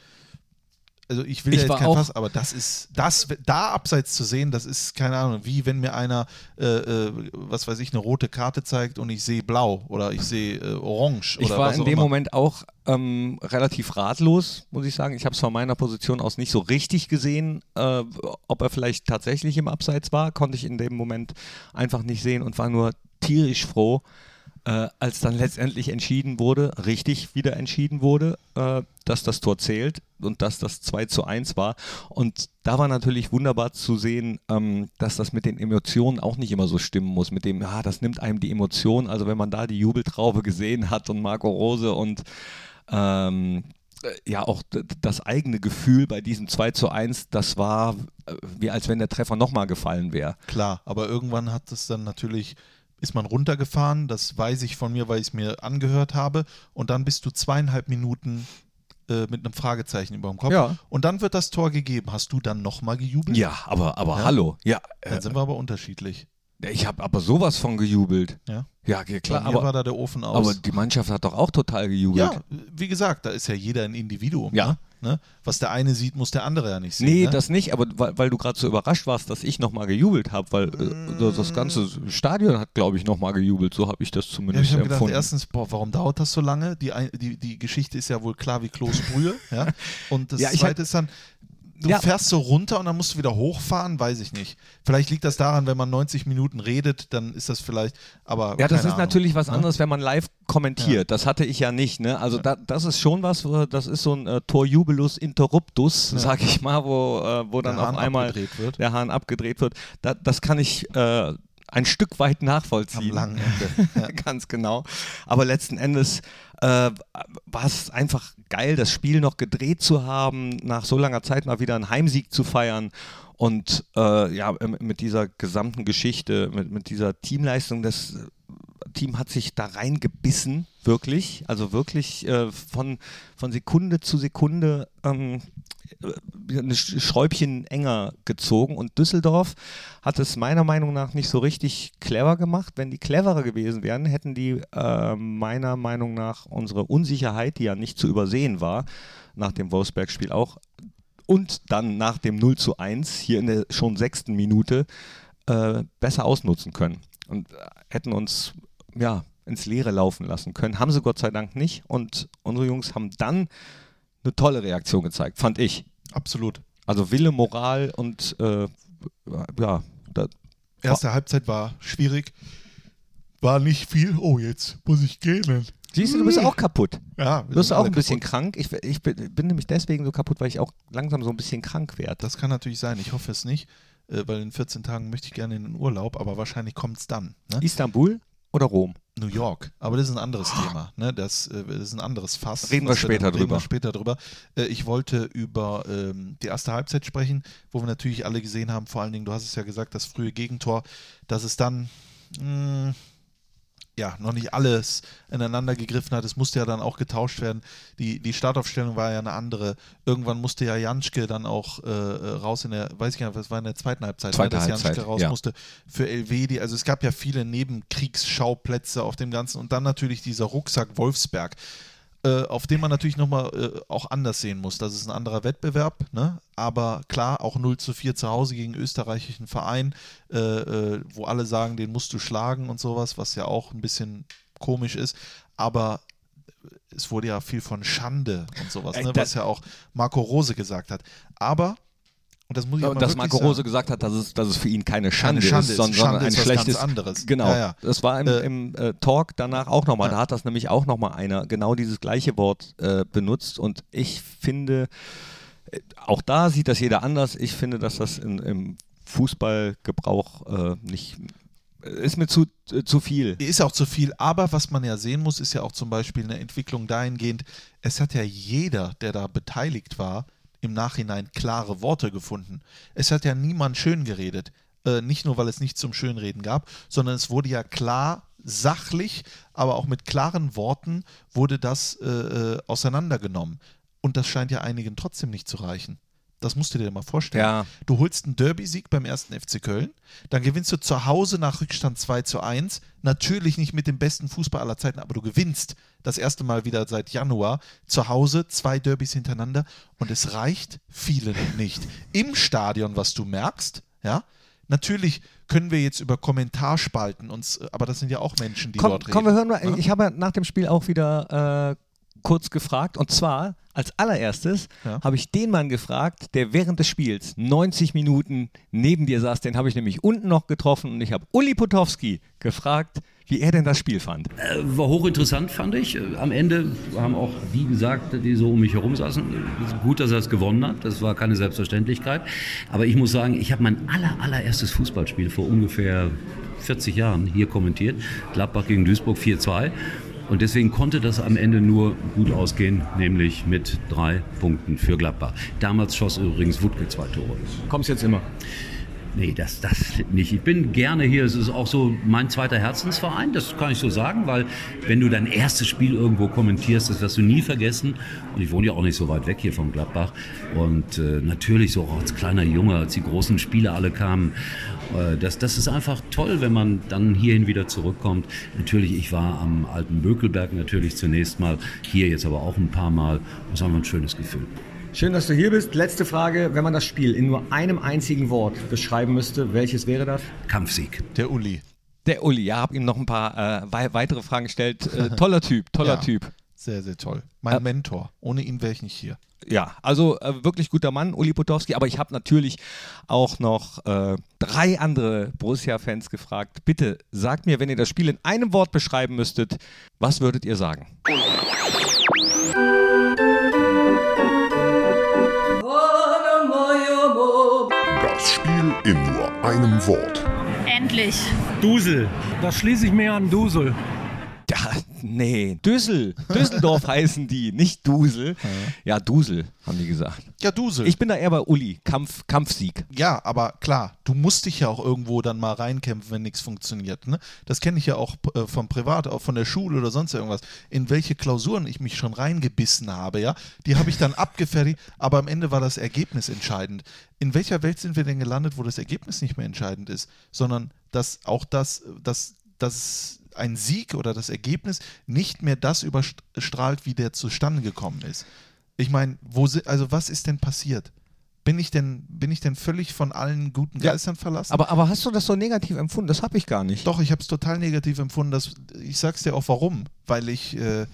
[SPEAKER 1] also ich will
[SPEAKER 2] Ich
[SPEAKER 1] ja jetzt kein Fass, aber das ist, das, da abseits zu sehen, das ist, keine Ahnung, wie wenn mir einer, äh, äh, was weiß ich, eine rote Karte zeigt und ich sehe blau oder ich sehe äh, orange
[SPEAKER 2] Ich
[SPEAKER 1] oder
[SPEAKER 2] war
[SPEAKER 1] was
[SPEAKER 2] in dem
[SPEAKER 1] immer.
[SPEAKER 2] Moment auch ähm, relativ ratlos, muss ich sagen. Ich habe es von meiner Position aus nicht so richtig gesehen. Äh, ob er vielleicht tatsächlich im Abseits war, konnte ich in dem Moment einfach nicht sehen und war nur tierisch froh, äh, als dann letztendlich entschieden wurde, richtig wieder entschieden wurde, äh, dass das Tor zählt und dass das 2 zu 1 war. Und da war natürlich wunderbar zu sehen, ähm, dass das mit den Emotionen auch nicht immer so stimmen muss. Mit dem, ja, das nimmt einem die Emotion. Also wenn man da die Jubeltraube gesehen hat und Marco Rose und ähm, äh, ja auch das eigene Gefühl bei diesem 2 zu 1, das war äh, wie als wenn der Treffer nochmal gefallen wäre.
[SPEAKER 1] Klar, aber irgendwann hat es dann natürlich, ist man runtergefahren, das weiß ich von mir, weil ich es mir angehört habe, und dann bist du zweieinhalb Minuten äh, mit einem Fragezeichen über dem Kopf.
[SPEAKER 2] Ja.
[SPEAKER 1] Und dann wird das Tor gegeben. Hast du dann nochmal gejubelt?
[SPEAKER 2] Ja, aber, aber
[SPEAKER 1] Ja?
[SPEAKER 2] hallo. Ja,
[SPEAKER 1] Dann
[SPEAKER 2] äh,
[SPEAKER 1] sind wir aber unterschiedlich.
[SPEAKER 2] ich habe aber sowas von gejubelt.
[SPEAKER 1] Ja.
[SPEAKER 2] Ja, klar,
[SPEAKER 1] Bei
[SPEAKER 2] aber,
[SPEAKER 1] war da der Ofen aus.
[SPEAKER 2] aber die Mannschaft hat doch auch total gejubelt.
[SPEAKER 1] ja, wie gesagt, da ist ja jeder ein Individuum.
[SPEAKER 2] Ja.
[SPEAKER 1] Ne? Ne? Was der eine sieht, muss der andere ja nicht sehen.
[SPEAKER 2] Nee,
[SPEAKER 1] ne?
[SPEAKER 2] das nicht, aber weil, weil du gerade so überrascht warst, dass ich nochmal gejubelt habe, weil äh, das- das ganze Stadion hat, glaube ich, nochmal gejubelt. So habe ich das
[SPEAKER 1] Ja,
[SPEAKER 2] zumindest
[SPEAKER 1] ich habe gedacht,
[SPEAKER 2] empfunden.
[SPEAKER 1] erstens, boah, warum dauert das so lange? Die, die, die Geschichte ist ja wohl klar wie Kloßbrühe. ja? *laughs* Und das
[SPEAKER 2] Ja,
[SPEAKER 1] zweite ist dann, du
[SPEAKER 2] Ja.
[SPEAKER 1] fährst so runter und dann musst du wieder hochfahren, weiß ich nicht. Vielleicht liegt das daran, wenn man 90 Minuten redet, dann ist das vielleicht, aber
[SPEAKER 2] Ja, das ist
[SPEAKER 1] Ahnung.
[SPEAKER 2] natürlich was
[SPEAKER 1] Ne?
[SPEAKER 2] anderes, wenn man live kommentiert. Das hatte ich ja nicht. Ne? Also da, das ist schon was, das ist so ein äh, Torjubelus interruptus,
[SPEAKER 1] Ja.
[SPEAKER 2] sag ich mal, wo, äh, wo dann
[SPEAKER 1] Der
[SPEAKER 2] auf
[SPEAKER 1] Hahn
[SPEAKER 2] einmal der Hahn abgedreht wird. Da, das kann ich äh, ein Stück weit
[SPEAKER 1] Am
[SPEAKER 2] nachvollziehen.
[SPEAKER 1] langen *laughs* Ende. Ja.
[SPEAKER 2] Ganz genau. Aber letzten Endes äh, war es einfach geil, das Spiel noch gedreht zu haben, nach so langer Zeit mal wieder einen Heimsieg zu feiern. Und äh, ja, mit dieser gesamten Geschichte, mit, mit dieser Teamleistung, das Team hat sich da reingebissen, wirklich. Also wirklich äh, von, von Sekunde zu Sekunde ähm, äh, ein Sch- Schräubchen enger gezogen. Und Düsseldorf hat es meiner Meinung nach nicht so richtig clever gemacht. Wenn die cleverer gewesen wären, hätten die äh, meiner Meinung nach unsere Unsicherheit, die ja nicht zu übersehen war, nach dem Wolfsberg-Spiel auch, und dann nach dem 0 zu 1 hier in der schon sechsten Minute äh, besser ausnutzen können. Und äh, hätten uns ja ins Leere laufen lassen können. Haben sie Gott sei Dank nicht. Und unsere Jungs haben dann eine tolle Reaktion gezeigt, fand ich.
[SPEAKER 1] Absolut.
[SPEAKER 2] Also Wille, Moral und äh, ja, da,
[SPEAKER 1] Erste Halbzeit war schwierig. War nicht viel. Oh, jetzt muss ich gehen.
[SPEAKER 2] siehst du, du bist auch kaputt.
[SPEAKER 1] Ja,
[SPEAKER 2] Du bist auch ein bisschen
[SPEAKER 1] kaputt.
[SPEAKER 2] krank. Ich, ich bin, bin nämlich deswegen so kaputt, weil ich auch langsam so ein bisschen krank werde.
[SPEAKER 1] Das kann natürlich sein. Ich hoffe es nicht, äh, weil in 14 Tagen möchte ich gerne in den Urlaub, aber wahrscheinlich kommt es dann. Ne?
[SPEAKER 2] Istanbul oder Rom?
[SPEAKER 1] New York. Aber das ist ein anderes Thema. Ne? Das, äh, das ist ein anderes Fass.
[SPEAKER 2] Reden wir später
[SPEAKER 1] dann, Reden
[SPEAKER 2] drüber.
[SPEAKER 1] wir später drüber. Äh, ich wollte über ähm, die erste Halbzeit sprechen, wo wir natürlich alle gesehen haben, vor allen Dingen, du hast es ja gesagt, das frühe Gegentor, dass es dann mh, ja, noch nicht alles ineinander gegriffen hat. Es musste ja dann auch getauscht werden. Die, die Startaufstellung war ja eine andere. Irgendwann musste ja Janschke dann auch äh, äh, raus in der, weiß ich gar nicht, was war in der zweiten Halbzeit, ne,
[SPEAKER 2] Zweite
[SPEAKER 1] dass
[SPEAKER 2] Halbzeit,
[SPEAKER 1] Janschke raus
[SPEAKER 2] ja.
[SPEAKER 1] musste für Elvedi. Also es gab ja viele Nebenkriegsschauplätze auf dem Ganzen und dann natürlich dieser Rucksack Wolfsberg, äh, auf den man natürlich nochmal äh, auch anders sehen muss. Das ist ein anderer Wettbewerb, ne? aber klar, auch 0 zu 4 zu Hause gegen österreichischen Verein, äh, äh, wo alle sagen, den musst du schlagen und sowas, was ja auch ein bisschen komisch ist, aber es wurde ja viel von Schande und sowas, ne, was ja auch Marco Rose gesagt hat. Aber, und das muss ich auch mal
[SPEAKER 2] dass Marco Rose
[SPEAKER 1] sagen,
[SPEAKER 2] gesagt hat, dass es, dass es für ihn keine Schande,
[SPEAKER 1] Schande
[SPEAKER 2] ist, sondern,
[SPEAKER 1] Schande
[SPEAKER 2] ein
[SPEAKER 1] ist was
[SPEAKER 2] schlechtes.
[SPEAKER 1] anderes.
[SPEAKER 2] Genau.
[SPEAKER 1] Ja, ja.
[SPEAKER 2] Das war im,
[SPEAKER 1] Äh,
[SPEAKER 2] im äh, Talk danach auch nochmal.
[SPEAKER 1] Ja.
[SPEAKER 2] Da hat das nämlich auch nochmal einer genau dieses gleiche Wort äh, benutzt. Und ich finde, äh, auch da sieht das jeder anders. Ich finde, dass das in, im Fußballgebrauch äh, nicht ist mir zu, äh, zu viel.
[SPEAKER 1] Ist auch zu viel, aber was man ja sehen muss, ist ja auch zum Beispiel eine Entwicklung dahingehend, es hat ja jeder, der da beteiligt war, im Nachhinein klare Worte gefunden. Es hat ja niemand schön geredet. Äh, nicht nur, weil es nichts zum Schönreden gab, sondern es wurde ja klar, sachlich, aber auch mit klaren Worten wurde das äh, äh, auseinandergenommen. Und das scheint ja einigen trotzdem nicht zu reichen. Das musst du dir mal vorstellen.
[SPEAKER 2] Ja.
[SPEAKER 1] Du holst einen Derby-Sieg beim ersten FC Köln, dann gewinnst du zu Hause nach Rückstand 2 zu 1. Natürlich nicht mit dem besten Fußball aller Zeiten, aber du gewinnst das erste Mal wieder seit Januar zu Hause zwei Derbys hintereinander und es reicht vielen nicht. Im Stadion, was du merkst, ja, natürlich können wir jetzt über Kommentarspalten uns, aber das sind ja auch Menschen, die
[SPEAKER 2] Komm,
[SPEAKER 1] dort reden.
[SPEAKER 2] komm, wir hören mal.
[SPEAKER 1] Ja?
[SPEAKER 2] Ich habe ja nach dem Spiel auch wieder äh, kurz gefragt. Und zwar als allererstes
[SPEAKER 1] Ja.
[SPEAKER 2] habe ich den Mann gefragt, der während des Spiels 90 Minuten neben dir saß. Den habe ich nämlich unten noch getroffen. Und ich habe Uli Potowski gefragt, wie er denn das Spiel fand.
[SPEAKER 4] Äh, War hochinteressant, fand ich. Äh, Am Ende haben auch die gesagt, die so um mich herum saßen, gut, dass er es gewonnen hat. Das war keine Selbstverständlichkeit. Aber ich muss sagen, ich habe mein aller, allererstes Fußballspiel vor ungefähr 40 Jahren hier kommentiert. Gladbach gegen Duisburg 4-2. Und deswegen konnte das am Ende nur gut ausgehen, nämlich mit drei Punkten für Gladbach. Damals schoss übrigens Wutke zwei Tore.
[SPEAKER 2] Kommst jetzt immer.
[SPEAKER 4] Nee, das, das nicht. Ich bin gerne hier. Es ist auch so mein zweiter Herzensverein, das kann ich so sagen, weil wenn du dein erstes Spiel irgendwo kommentierst, das wirst du nie vergessen. Und ich wohne ja auch nicht so weit weg hier vom Gladbach. Und äh, natürlich so auch als kleiner Junge, als die großen Spiele alle kamen, das, das ist einfach toll, wenn man dann hierhin wieder zurückkommt. Natürlich, ich war am alten Bökelberg natürlich zunächst mal, hier jetzt aber auch ein paar Mal. Das war einfach ein schönes Gefühl.
[SPEAKER 5] Schön, dass du hier bist. Letzte Frage. Wenn man das Spiel in nur einem einzigen Wort beschreiben müsste, welches wäre das?
[SPEAKER 4] Kampfsieg.
[SPEAKER 1] Der Uli.
[SPEAKER 2] Der Uli, ja, habe ihm noch ein paar äh, wei- weitere Fragen gestellt. Äh, toller Typ, toller
[SPEAKER 1] Ja.
[SPEAKER 2] Typ.
[SPEAKER 1] Sehr, sehr toll. Mein
[SPEAKER 2] Äh,
[SPEAKER 1] Mentor. Ohne ihn wäre ich nicht hier.
[SPEAKER 2] Ja, also äh, wirklich guter Mann, Uli Potowski. Aber ich habe natürlich auch noch äh, drei andere Borussia-Fans gefragt. Bitte sagt mir, wenn ihr das Spiel in einem Wort beschreiben müsstet, was würdet ihr sagen?
[SPEAKER 6] Das Spiel in nur einem Wort.
[SPEAKER 7] Endlich.
[SPEAKER 8] Dusel. Da schließe ich mir an Dusel.
[SPEAKER 2] Ja, nee, Düssel. Düsseldorf *laughs* heißen die, nicht Dusel. Ja, Dusel, haben die gesagt.
[SPEAKER 1] Ja, Dusel.
[SPEAKER 2] Ich bin da eher bei Uli, Kampf, Kampfsieg.
[SPEAKER 1] Ja, aber klar, du musst dich ja auch irgendwo dann mal reinkämpfen, wenn nichts funktioniert. Ne? Das kenne ich ja auch äh, vom Privat, auch von der Schule oder sonst irgendwas. In welche Klausuren ich mich schon reingebissen habe, ja, die habe ich dann *laughs* abgefertigt, aber am Ende war das Ergebnis entscheidend. In welcher Welt sind wir denn gelandet, wo das Ergebnis nicht mehr entscheidend ist, sondern dass auch das, dass, dass ein Sieg oder das Ergebnis nicht mehr das überstrahlt, wie der zustande gekommen ist. Ich meine, wo also was ist denn passiert? Bin ich denn, bin ich denn völlig von allen guten
[SPEAKER 2] Ja,
[SPEAKER 1] Geistern verlassen?
[SPEAKER 2] Aber, aber hast du das so negativ empfunden? Das habe ich gar nicht.
[SPEAKER 1] Doch, ich habe es total negativ empfunden. Dass, ich sag's dir auch warum. Weil ich äh,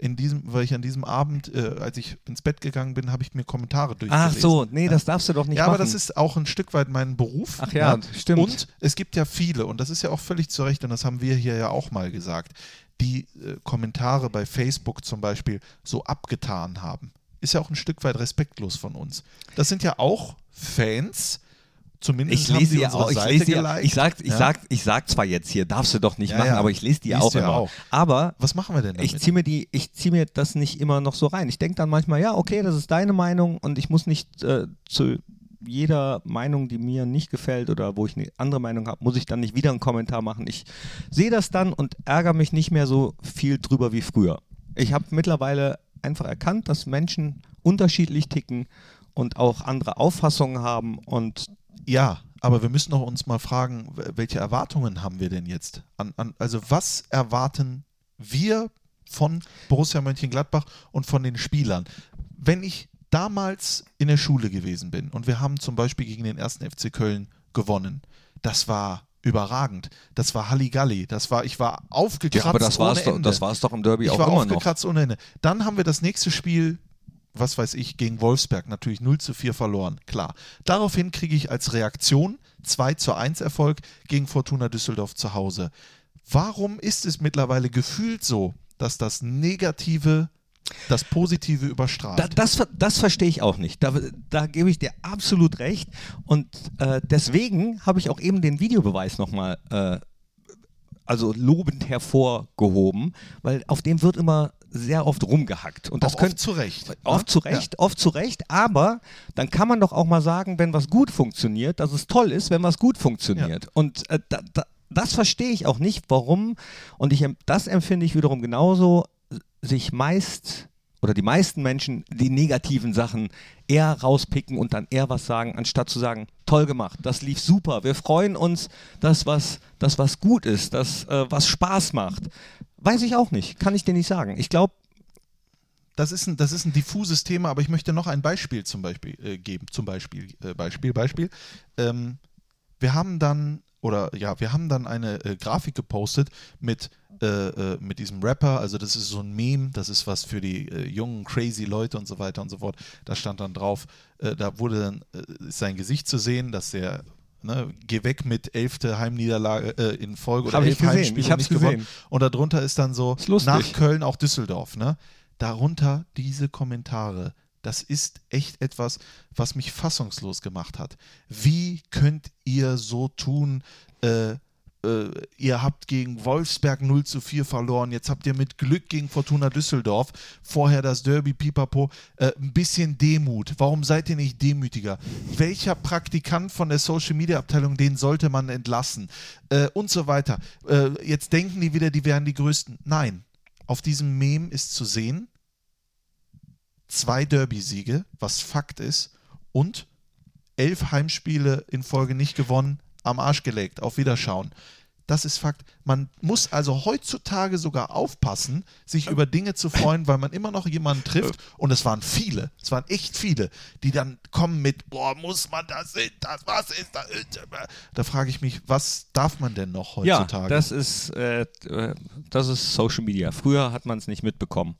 [SPEAKER 1] in diesem, weil ich an diesem Abend, äh, als ich ins Bett gegangen bin, habe ich mir Kommentare durchgelesen.
[SPEAKER 2] Ach so, nee,
[SPEAKER 1] Ja.
[SPEAKER 2] das darfst du doch nicht
[SPEAKER 1] ja,
[SPEAKER 2] machen.
[SPEAKER 1] aber das ist auch ein Stück weit mein Beruf.
[SPEAKER 2] Ach ja, stimmt.
[SPEAKER 1] Und es gibt ja viele, und das ist ja auch völlig zu Recht, und das haben wir hier ja auch mal gesagt, die äh, Kommentare bei Facebook zum Beispiel so abgetan haben. Ist ja auch ein Stück weit respektlos von uns. Das sind ja auch Fans, zumindest
[SPEAKER 2] ich lese
[SPEAKER 1] unsere
[SPEAKER 2] auch, ich lese
[SPEAKER 1] geliked.
[SPEAKER 2] ich sag, ich
[SPEAKER 1] Ja.
[SPEAKER 2] sag, ich sag zwar jetzt hier, darfst du doch nicht
[SPEAKER 1] Ja,
[SPEAKER 2] machen,
[SPEAKER 1] ja.
[SPEAKER 2] aber ich lese die ja
[SPEAKER 1] Liest
[SPEAKER 2] auch
[SPEAKER 1] ja
[SPEAKER 2] immer.
[SPEAKER 1] auch.
[SPEAKER 2] Aber
[SPEAKER 1] Was machen wir denn damit?
[SPEAKER 2] ich ziehe mir die, ich ziehe mir das nicht immer noch so rein. Ich denke dann manchmal, ja, okay, das ist deine Meinung und ich muss nicht äh, zu jeder Meinung, die mir nicht gefällt oder wo ich eine andere Meinung habe, muss ich dann nicht wieder einen Kommentar machen. Ich sehe das dann und ärgere mich nicht mehr so viel drüber wie früher. Ich habe mittlerweile einfach erkannt, dass Menschen unterschiedlich ticken und auch andere Auffassungen haben und
[SPEAKER 1] Ja, aber wir müssen auch uns mal fragen, welche Erwartungen haben wir denn jetzt? An, an, also was erwarten wir von Borussia Mönchengladbach und von den Spielern? Wenn ich damals in der Schule gewesen bin und wir haben zum Beispiel gegen den ersten FC Köln gewonnen, das war überragend. Das war Halligalli. Das war, ich war aufgekratzt
[SPEAKER 2] Ja, aber das war es doch, das war's doch im Derby
[SPEAKER 1] ich
[SPEAKER 2] auch
[SPEAKER 1] war
[SPEAKER 2] immer noch.
[SPEAKER 1] aufgekratzt ohne Ende. Dann haben wir das nächste Spiel, was weiß ich, gegen Wolfsberg natürlich 0 zu 4 verloren. Klar. Daraufhin kriege ich als Reaktion 2 zu 1 Erfolg gegen Fortuna Düsseldorf zu Hause. Warum ist es mittlerweile gefühlt so, dass das Negative das Positive überstrahlt?
[SPEAKER 2] Da, das, das verstehe ich auch nicht. Da, da gebe ich dir absolut recht. Und äh, deswegen habe ich auch eben den Videobeweis nochmal äh, also lobend hervorgehoben, weil auf dem wird immer sehr oft rumgehackt. Und das
[SPEAKER 1] Auch
[SPEAKER 2] könnte
[SPEAKER 1] oft zu Recht.
[SPEAKER 2] Oft
[SPEAKER 1] ne?
[SPEAKER 2] zu Recht, oft zu Recht, aber dann kann man doch auch mal sagen, wenn was gut funktioniert, dass es toll ist, wenn was gut funktioniert. Und äh, da, da, das verstehe ich auch nicht, warum. Und ich, das empfinde ich wiederum genauso, sich meist oder die meisten Menschen die negativen Sachen eher rauspicken und dann eher was sagen, anstatt zu sagen, toll gemacht, das lief super, wir freuen uns, dass was, dass was gut ist, dass äh, was Spaß macht. Weiß ich auch nicht, kann ich dir nicht sagen. Ich glaube,
[SPEAKER 1] Das ist, ein, das ist ein diffuses Thema, aber ich möchte noch ein Beispiel zum Beispiel äh, geben. Zum Beispiel, äh, Beispiel, Beispiel. Ähm, wir haben dann, oder ja, wir haben dann eine äh, Grafik gepostet mit, äh, äh, mit diesem Rapper. Also, das ist so ein Meme, das ist was für die äh, jungen, crazy Leute und so weiter und so fort. Da stand dann drauf, da wurde dann sein Gesicht zu sehen, dass der. Ne, geh weg mit elfte Heimniederlage äh, in Folge oder
[SPEAKER 2] Hab
[SPEAKER 1] elf Heimspiele nicht gewonnen.
[SPEAKER 2] gesehen.
[SPEAKER 1] Und darunter ist dann so
[SPEAKER 2] Ist
[SPEAKER 1] nach Köln auch Düsseldorf. Ne? Darunter diese Kommentare. Das ist echt etwas, was mich fassungslos gemacht hat. Wie könnt ihr so tun? Äh, äh, ihr habt gegen Wolfsberg 0 zu 4 verloren. Jetzt habt ihr mit Glück gegen Fortuna Düsseldorf vorher das Derby Pipapo. Äh, ein bisschen Demut. Warum seid ihr nicht demütiger? Welcher Praktikant von der Social Media Abteilung, den sollte man entlassen? Äh, und so weiter. Äh, jetzt denken die wieder, die wären die Größten. Nein. Auf diesem Mem ist zu sehen, zwei Derby-Siege, was Fakt ist, und elf Heimspiele in Folge nicht gewonnen, am Arsch gelegt, auf Wiederschauen. Das ist Fakt. Man muss also heutzutage sogar aufpassen, sich über Dinge zu freuen, weil man immer noch jemanden trifft. Und es waren viele, es waren echt viele, die dann kommen mit, boah, muss man das, sind das, was ist das? Da frage ich mich, was darf man denn noch heutzutage?
[SPEAKER 2] Ja, das ist, äh, äh, das ist Social Media. Früher hat man es nicht mitbekommen.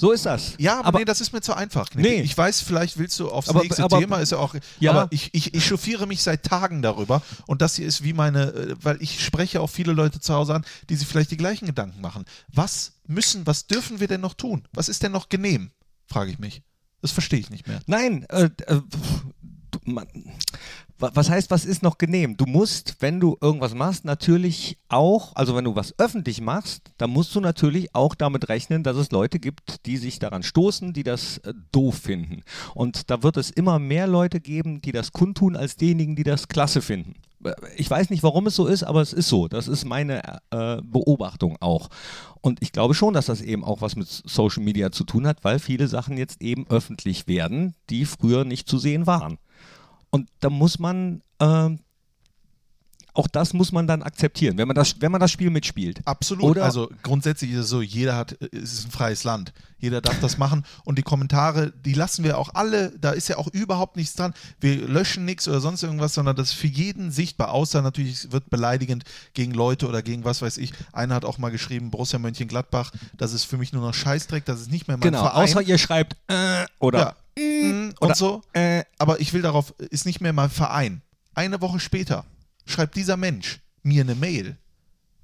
[SPEAKER 2] So ist das.
[SPEAKER 1] Ja, aber,
[SPEAKER 2] aber
[SPEAKER 1] nee, das ist mir zu einfach.
[SPEAKER 2] Nee.
[SPEAKER 1] Ich weiß, vielleicht willst du aufs
[SPEAKER 2] Aber-
[SPEAKER 1] nächste
[SPEAKER 2] aber-
[SPEAKER 1] Thema, ist ja auch.
[SPEAKER 2] Ja.
[SPEAKER 1] Aber ich, ich, ich chauffiere mich seit Tagen darüber und das hier ist wie meine, äh, weil ich spreche auch viele Leute zu Hause an, die sich vielleicht die gleichen Gedanken machen. Was müssen, was dürfen wir denn noch tun? Was ist denn noch genehm? Frage ich mich. Das verstehe ich nicht mehr.
[SPEAKER 2] Nein, äh, äh, du, man, was heißt, was ist noch genehm? Du musst, wenn du irgendwas machst, natürlich auch, also wenn du was öffentlich machst, dann musst du natürlich auch damit rechnen, dass es Leute gibt, die sich daran stoßen, die das äh, doof finden. Und da wird es immer mehr Leute geben, die das kundtun, als diejenigen, die das klasse finden. Äh, Ich weiß nicht, warum es so ist, aber es ist so. Das ist meine äh, Beobachtung auch. Und ich glaube schon, dass das eben auch was mit Social Media zu tun hat, weil viele Sachen jetzt eben öffentlich werden, die früher nicht zu sehen waren. Und da muss man, ähm, auch das muss man dann akzeptieren, wenn man das, wenn man das Spiel mitspielt.
[SPEAKER 1] Absolut.
[SPEAKER 2] Oder-
[SPEAKER 1] also grundsätzlich ist es so, jeder hat, es ist ein freies Land. Jeder darf das machen. Und die Kommentare, die lassen wir auch alle, da ist ja auch überhaupt nichts dran. Wir löschen nichts oder sonst irgendwas, sondern das ist für jeden sichtbar, außer natürlich wird beleidigend gegen Leute oder gegen was weiß ich. Einer hat auch mal geschrieben, Borussia Mönchengladbach, das ist für mich nur noch Scheißdreck, das ist nicht mehr mein
[SPEAKER 2] Genau,
[SPEAKER 1] Verein.
[SPEAKER 2] außer ihr schreibt äh, oder
[SPEAKER 1] ja.
[SPEAKER 2] Oder,
[SPEAKER 1] und so.
[SPEAKER 2] äh,
[SPEAKER 1] Aber ich will darauf, ist nicht mehr mein Verein. Eine Woche später schreibt dieser Mensch mir eine Mail.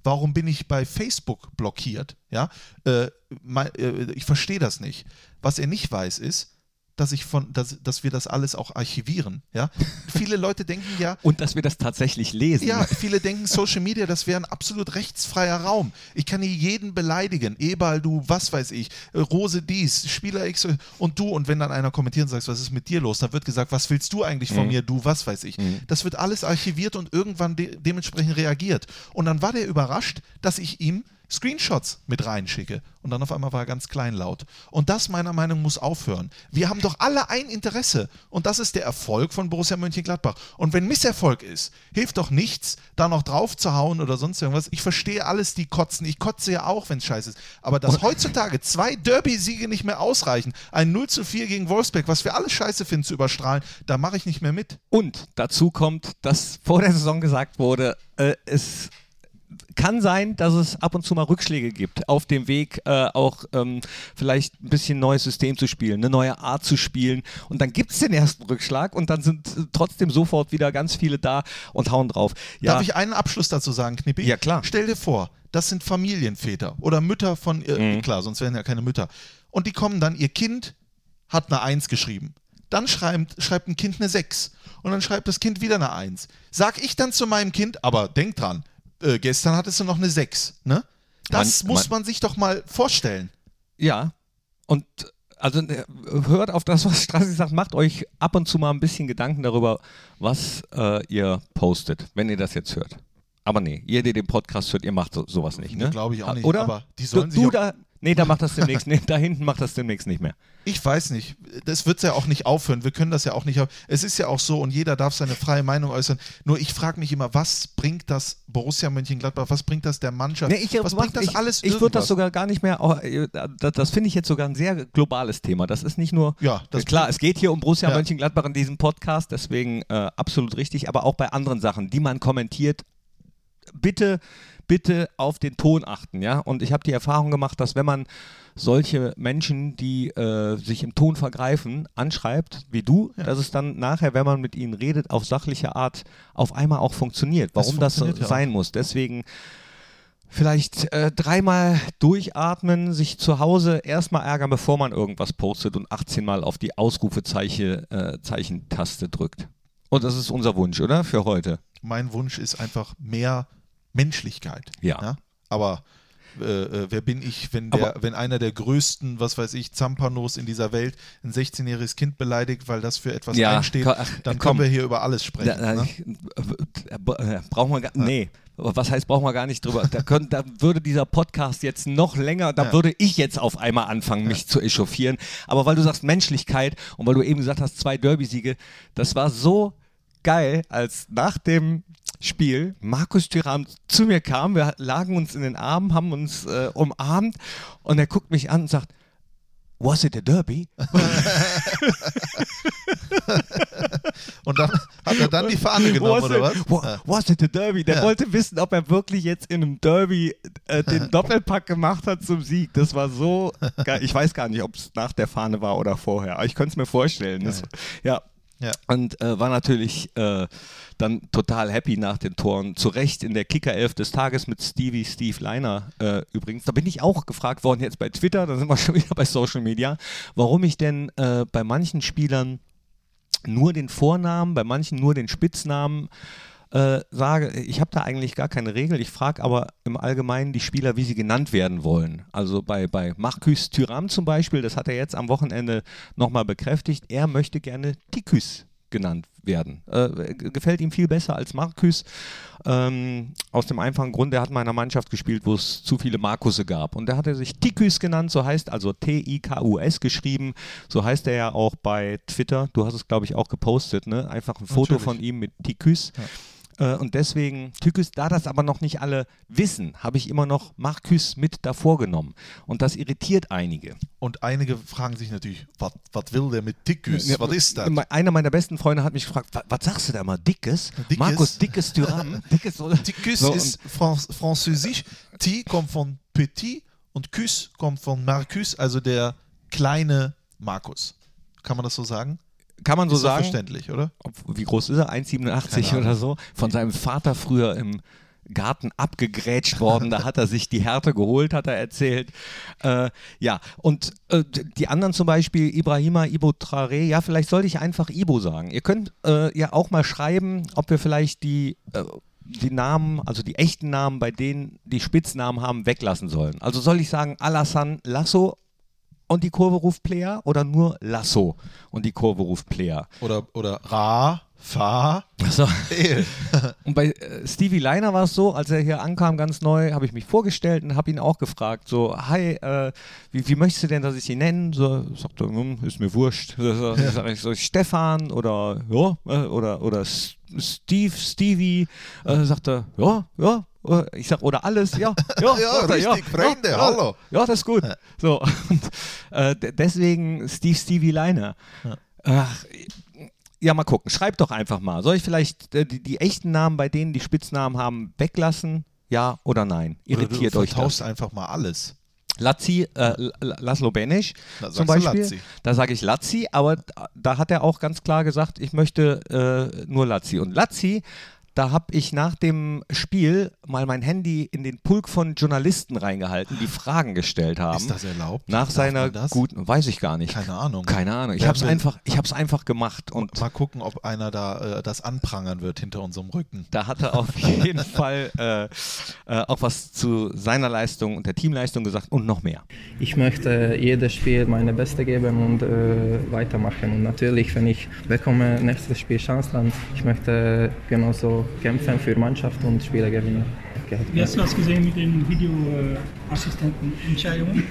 [SPEAKER 1] Warum bin ich bei Facebook blockiert? Ja, äh, äh, ich verstehe das nicht. Was er nicht weiß, ist, dass ich von, dass, dass wir das alles auch archivieren. Ja, *laughs* viele Leute denken ja,
[SPEAKER 2] und dass wir das tatsächlich lesen.
[SPEAKER 1] ja, viele denken Social Media, das wäre ein absolut rechtsfreier Raum. Ich kann hier jeden beleidigen. Ebal, du, was weiß ich, äh, Rose dies, Spieler X und du. Und wenn dann einer kommentiert und sagt, was ist mit dir los, dann wird gesagt, was willst du eigentlich von mir, du, was weiß ich. Das wird alles archiviert und irgendwann de dementsprechend reagiert. Und dann war der überrascht, dass ich ihm Screenshots mit reinschicke. Und dann auf einmal war er ganz kleinlaut. Und das meiner Meinung nach muss aufhören. Wir haben doch alle ein Interesse. Und das ist der Erfolg von Borussia Mönchengladbach. Und wenn Misserfolg ist, hilft doch nichts, da noch drauf zu hauen oder sonst irgendwas. Ich verstehe alles, die kotzen. Ich kotze ja auch, wenn es scheiße ist. Aber dass heutzutage zwei Derby-Siege nicht mehr ausreichen, ein 0 zu 4 gegen Wolfsburg, was wir alles scheiße finden, zu überstrahlen, da mache ich nicht mehr mit.
[SPEAKER 2] Und dazu kommt, dass vor der Saison gesagt wurde, äh, es kann sein, dass es ab und zu mal Rückschläge gibt auf dem Weg, äh, auch ähm, vielleicht ein bisschen neues System zu spielen, eine neue Art zu spielen. Und dann gibt es den ersten Rückschlag und dann sind äh, trotzdem sofort wieder ganz viele da und hauen drauf. Ja,
[SPEAKER 1] Darf ich einen Abschluss dazu sagen, Knippi?
[SPEAKER 2] Ja, klar.
[SPEAKER 1] Stell dir vor, das sind Familienväter oder Mütter von, äh,
[SPEAKER 2] Mhm.
[SPEAKER 1] klar, sonst wären ja keine Mütter. Und die kommen dann, ihr Kind hat eine Eins geschrieben. Dann schreibt, schreibt ein Kind eine 6. Und dann schreibt das Kind wieder eine 1. Sag ich dann zu meinem Kind, aber denk dran, äh, gestern hattest du noch eine 6, ne? Das
[SPEAKER 2] Man-
[SPEAKER 1] muss
[SPEAKER 2] man-
[SPEAKER 1] man sich doch mal vorstellen.
[SPEAKER 2] Ja, und also äh, hört auf das, was Strassi sagt, macht euch ab und zu mal ein bisschen Gedanken darüber, was äh, ihr postet, wenn ihr das jetzt hört. Aber nee, ihr, der den Podcast hört, ihr macht so, sowas nicht, ne?
[SPEAKER 1] Glaube ich auch nicht,
[SPEAKER 2] Oder?
[SPEAKER 1] aber die sollen
[SPEAKER 2] du,
[SPEAKER 1] sich
[SPEAKER 2] du da, nee, da macht das demnächst, nee, da hinten macht das demnächst nicht mehr.
[SPEAKER 1] Ich weiß nicht. Das wird ja auch nicht aufhören. Wir können das ja auch nicht. Es ist ja auch so und jeder darf seine freie Meinung äußern. Nur ich frage mich immer, was bringt das Borussia Mönchengladbach? Was bringt das der Mannschaft?
[SPEAKER 2] Nee, ich,
[SPEAKER 1] was
[SPEAKER 2] mach-
[SPEAKER 1] bringt das
[SPEAKER 2] ich,
[SPEAKER 1] alles?
[SPEAKER 2] Ich würde das sogar gar nicht mehr, oh, äh, das, das finde ich jetzt sogar ein sehr globales Thema. Das ist nicht nur,
[SPEAKER 1] Ja, das
[SPEAKER 2] klar, es geht hier um Borussia
[SPEAKER 1] Ja.
[SPEAKER 2] Mönchengladbach in diesem Podcast, deswegen äh, absolut richtig, aber auch bei anderen Sachen, die man kommentiert, bitte, bitte auf den Ton achten, ja. Und ich habe die Erfahrung gemacht, dass wenn man solche Menschen, die äh, sich im Ton vergreifen, anschreibt, wie du, dass es dann nachher, wenn man mit ihnen redet, auf sachliche Art auf einmal auch funktioniert.
[SPEAKER 1] Das
[SPEAKER 2] Warum das, so
[SPEAKER 1] funktioniert ja
[SPEAKER 2] sein muss. Deswegen vielleicht äh, dreimal durchatmen, sich zu Hause erstmal ärgern, bevor man irgendwas postet und 18 Mal auf die Ausrufezeichen äh, drückt. Und das ist unser Wunsch, oder? Für heute.
[SPEAKER 1] Mein Wunsch ist einfach mehr Menschlichkeit.
[SPEAKER 2] Ja.
[SPEAKER 1] Aber äh, äh, wer bin ich, wenn, der, wenn einer der größten, was weiß ich, Zampanos in dieser Welt ein 16-jähriges Kind beleidigt, weil das für etwas
[SPEAKER 2] Ja,
[SPEAKER 1] einsteht,
[SPEAKER 2] ach,
[SPEAKER 1] dann
[SPEAKER 2] komm.
[SPEAKER 1] können wir hier über alles sprechen.
[SPEAKER 2] Da,
[SPEAKER 1] ne?
[SPEAKER 2] äh, brauchen wir gar, nee. Was heißt, brauchen wir gar nicht drüber. Da, könnt, da würde dieser Podcast jetzt noch länger, da
[SPEAKER 1] Ja.
[SPEAKER 2] würde ich jetzt auf einmal anfangen, mich zu echauffieren. Aber weil du sagst Menschlichkeit und weil du eben gesagt hast, zwei Derby-Siege, das war so geil, als nach dem Spiel Markus Thuram zu mir kam, wir lagen uns in den Armen, haben uns äh, umarmt und er guckt mich an und sagt, Was it a Derby? *laughs*
[SPEAKER 1] Und dann hat er dann die Fahne genommen,
[SPEAKER 2] Was
[SPEAKER 1] oder was?
[SPEAKER 2] it, wa-
[SPEAKER 1] Ja.
[SPEAKER 2] was it a Derby? Der
[SPEAKER 1] Ja.
[SPEAKER 2] wollte wissen, ob er wirklich jetzt in einem Derby äh, den *laughs* Doppelpack gemacht hat zum Sieg. Das war so geil. Ich weiß gar nicht, ob es nach der Fahne war oder vorher, aber ich könnte es mir vorstellen. Das, ja.
[SPEAKER 1] Ja.
[SPEAKER 2] Und äh, war natürlich äh, dann total happy nach den Toren. Zu Recht in der Kicker-Elf des Tages mit Stevie Steve Leiner äh, übrigens. Da bin ich auch gefragt worden jetzt bei Twitter, da sind wir *laughs* schon wieder bei Social Media, warum ich denn äh, bei manchen Spielern nur den Vornamen, bei manchen nur den Spitznamen äh, sage. Ich habe da eigentlich gar keine Regel. Ich frage aber im Allgemeinen die Spieler, wie sie genannt werden wollen. Also bei, bei Marcus Thuram zum Beispiel, das hat er jetzt am Wochenende nochmal bekräftigt, er möchte gerne Tikus genannt werden. Äh, gefällt ihm viel besser als Marcus. Ähm, aus dem einfachen Grund, er hat in meiner Mannschaft gespielt, wo es zu viele Markusse gab. Und da hat er sich Tikus genannt, so heißt also T-I-K-U-S geschrieben. So heißt er ja auch bei Twitter. Du hast es, glaube ich, auch gepostet, ne? Einfach ein Foto
[SPEAKER 1] Natürlich.
[SPEAKER 2] von ihm mit Tikus. Äh, Und deswegen, Tyküs, da das aber noch nicht alle wissen, habe ich immer noch Marcus mit davor genommen. Und das irritiert einige.
[SPEAKER 1] Und einige fragen sich natürlich, was will der mit Tikus?
[SPEAKER 2] Ja,
[SPEAKER 1] was ist das?
[SPEAKER 2] Einer meiner besten Freunde hat mich gefragt, "Wa- was sagst du da mal, Dickes?
[SPEAKER 1] Dickes?
[SPEAKER 2] Markus Dickes Tyrann? *laughs* Dickes oder?
[SPEAKER 1] Tikus
[SPEAKER 2] So,
[SPEAKER 1] ist Fran französisch. T kommt von Petit und Kus kommt von Marcus, also der kleine Markus. Kann man das so sagen?
[SPEAKER 2] Kann man so
[SPEAKER 1] ist
[SPEAKER 2] sagen?
[SPEAKER 1] verständlich, oder?
[SPEAKER 2] Ob- Wie groß ist er? 1,87
[SPEAKER 1] Keine
[SPEAKER 2] oder so? Von seinem Vater früher im Garten abgegrätscht worden. Da hat er sich die Härte geholt, hat er erzählt. Äh, ja, und äh, die anderen zum Beispiel, Ibrahima Ibo Traoré, ja, vielleicht sollte ich einfach Ibo sagen. Ihr könnt äh, ja auch mal schreiben, ob wir vielleicht die. Äh, die Namen, also die echten Namen, bei denen die Spitznamen haben, weglassen sollen. Also soll ich sagen Alassane Lasso und die Kurve ruft Player oder nur Lasso und die Kurve ruft Player?
[SPEAKER 1] Oder, oder Ra Fahr.
[SPEAKER 2] So. *laughs* Und bei äh, Stevie Liner war es so, als er hier ankam, ganz neu, habe ich mich vorgestellt und habe ihn auch gefragt, so, hi, äh, wie, wie möchtest du denn, dass ich ihn nenne? So, sagte, hm, ist mir wurscht. So,
[SPEAKER 1] Ja.
[SPEAKER 2] sag ich so, Stefan oder, ja, äh, oder, oder Steve, Stevie, äh, sagte, ja, ja, äh, ich sag, oder alles, ja, *laughs* ja,
[SPEAKER 1] Ja,
[SPEAKER 2] sagt er,
[SPEAKER 1] richtig, Freunde, hallo.
[SPEAKER 2] Ja, das ist gut. So, *laughs* und äh, de- deswegen Steve Stevie Liner. Ach, ja, mal gucken. Schreibt doch einfach mal. Soll ich vielleicht äh, die, die echten Namen bei denen, die Spitznamen haben, weglassen? Ja oder nein? Irritiert
[SPEAKER 1] oder du
[SPEAKER 2] euch
[SPEAKER 1] vertauschst
[SPEAKER 2] das?
[SPEAKER 1] einfach mal alles.
[SPEAKER 2] Lazzi, äh, Laszlo Benesch
[SPEAKER 1] Da
[SPEAKER 2] zum
[SPEAKER 1] du
[SPEAKER 2] Beispiel.
[SPEAKER 1] Lazzi.
[SPEAKER 2] Da sage ich Lazzi, aber da- da hat er auch ganz klar gesagt, ich möchte äh, nur Lazzi. Und Lazzi, da habe ich nach dem Spiel mal mein Handy in den Pulk von Journalisten reingehalten, die Fragen gestellt haben.
[SPEAKER 1] Ist das erlaubt?
[SPEAKER 2] Nach
[SPEAKER 1] Darf
[SPEAKER 2] seiner guten, weiß ich gar nicht.
[SPEAKER 1] Keine Ahnung.
[SPEAKER 2] Keine Ahnung. Ich habe es einfach, ich hab's einfach gemacht und
[SPEAKER 1] Mal gucken, ob einer da äh, das anprangern wird hinter unserem Rücken.
[SPEAKER 2] da hat er auf *laughs* jeden Fall äh, äh, auch was zu seiner Leistung und der Teamleistung gesagt und noch mehr.
[SPEAKER 7] Ich möchte jedes Spiel meine Beste geben und äh, weitermachen. Und natürlich, wenn ich bekomme nächstes Spiel Chance, dann ich möchte genauso kämpfen für Mannschaft und Spiele gewinnen.
[SPEAKER 8] Wie hast du das gesehen mit den Videoassistentenentscheidungen?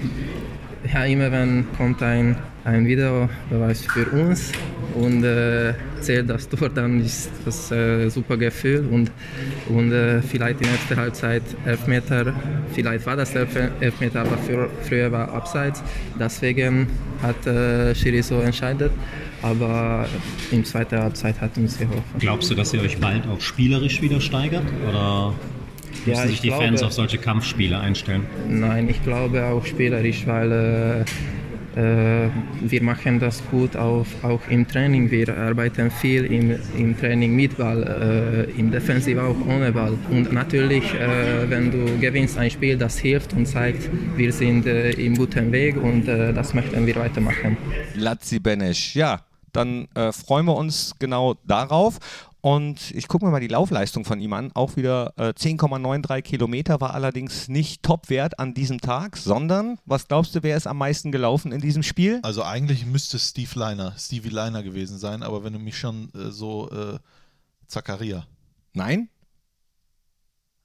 [SPEAKER 7] Ja, immer wenn kommt ein, ein Videobeweis für uns und äh, zählt das Tor, dann ist das äh, super Gefühl und, und äh, vielleicht in erster Halbzeit Elfmeter, vielleicht war das Elf- Elfmeter, aber für, früher war Abseits. Deswegen hat äh, Schiri so entscheidet, aber in zweiter Halbzeit hat uns geholfen.
[SPEAKER 9] Glaubst du, dass ihr euch bald auch spielerisch wieder steigert? Oder müssen
[SPEAKER 7] Ja,
[SPEAKER 9] sich
[SPEAKER 7] ich
[SPEAKER 9] die Fans
[SPEAKER 7] glaube-
[SPEAKER 9] auf solche Kampfspiele einstellen?
[SPEAKER 7] Nein, ich glaube auch spielerisch, weil äh, wir machen das gut auf, auch im Training. Wir arbeiten viel im, im Training mit Ball, äh, im Defensiv auch ohne Ball. Und natürlich, äh, wenn du gewinnst ein Spiel, das hilft und zeigt, wir sind äh, im guten Weg und äh, das möchten wir weitermachen.
[SPEAKER 2] Lazzi Benesch, ja, dann äh, freuen wir uns genau darauf. Und ich gucke mir mal die Laufleistung von ihm an. Auch wieder äh, 10,93 Kilometer war allerdings nicht Topwert an diesem Tag, sondern, was glaubst du, wer ist am meisten gelaufen in diesem Spiel?
[SPEAKER 1] Also eigentlich müsste Steve Liner, Stevie Liner gewesen sein, aber wenn du mich schon äh, so äh, Zakaria.
[SPEAKER 2] Nein.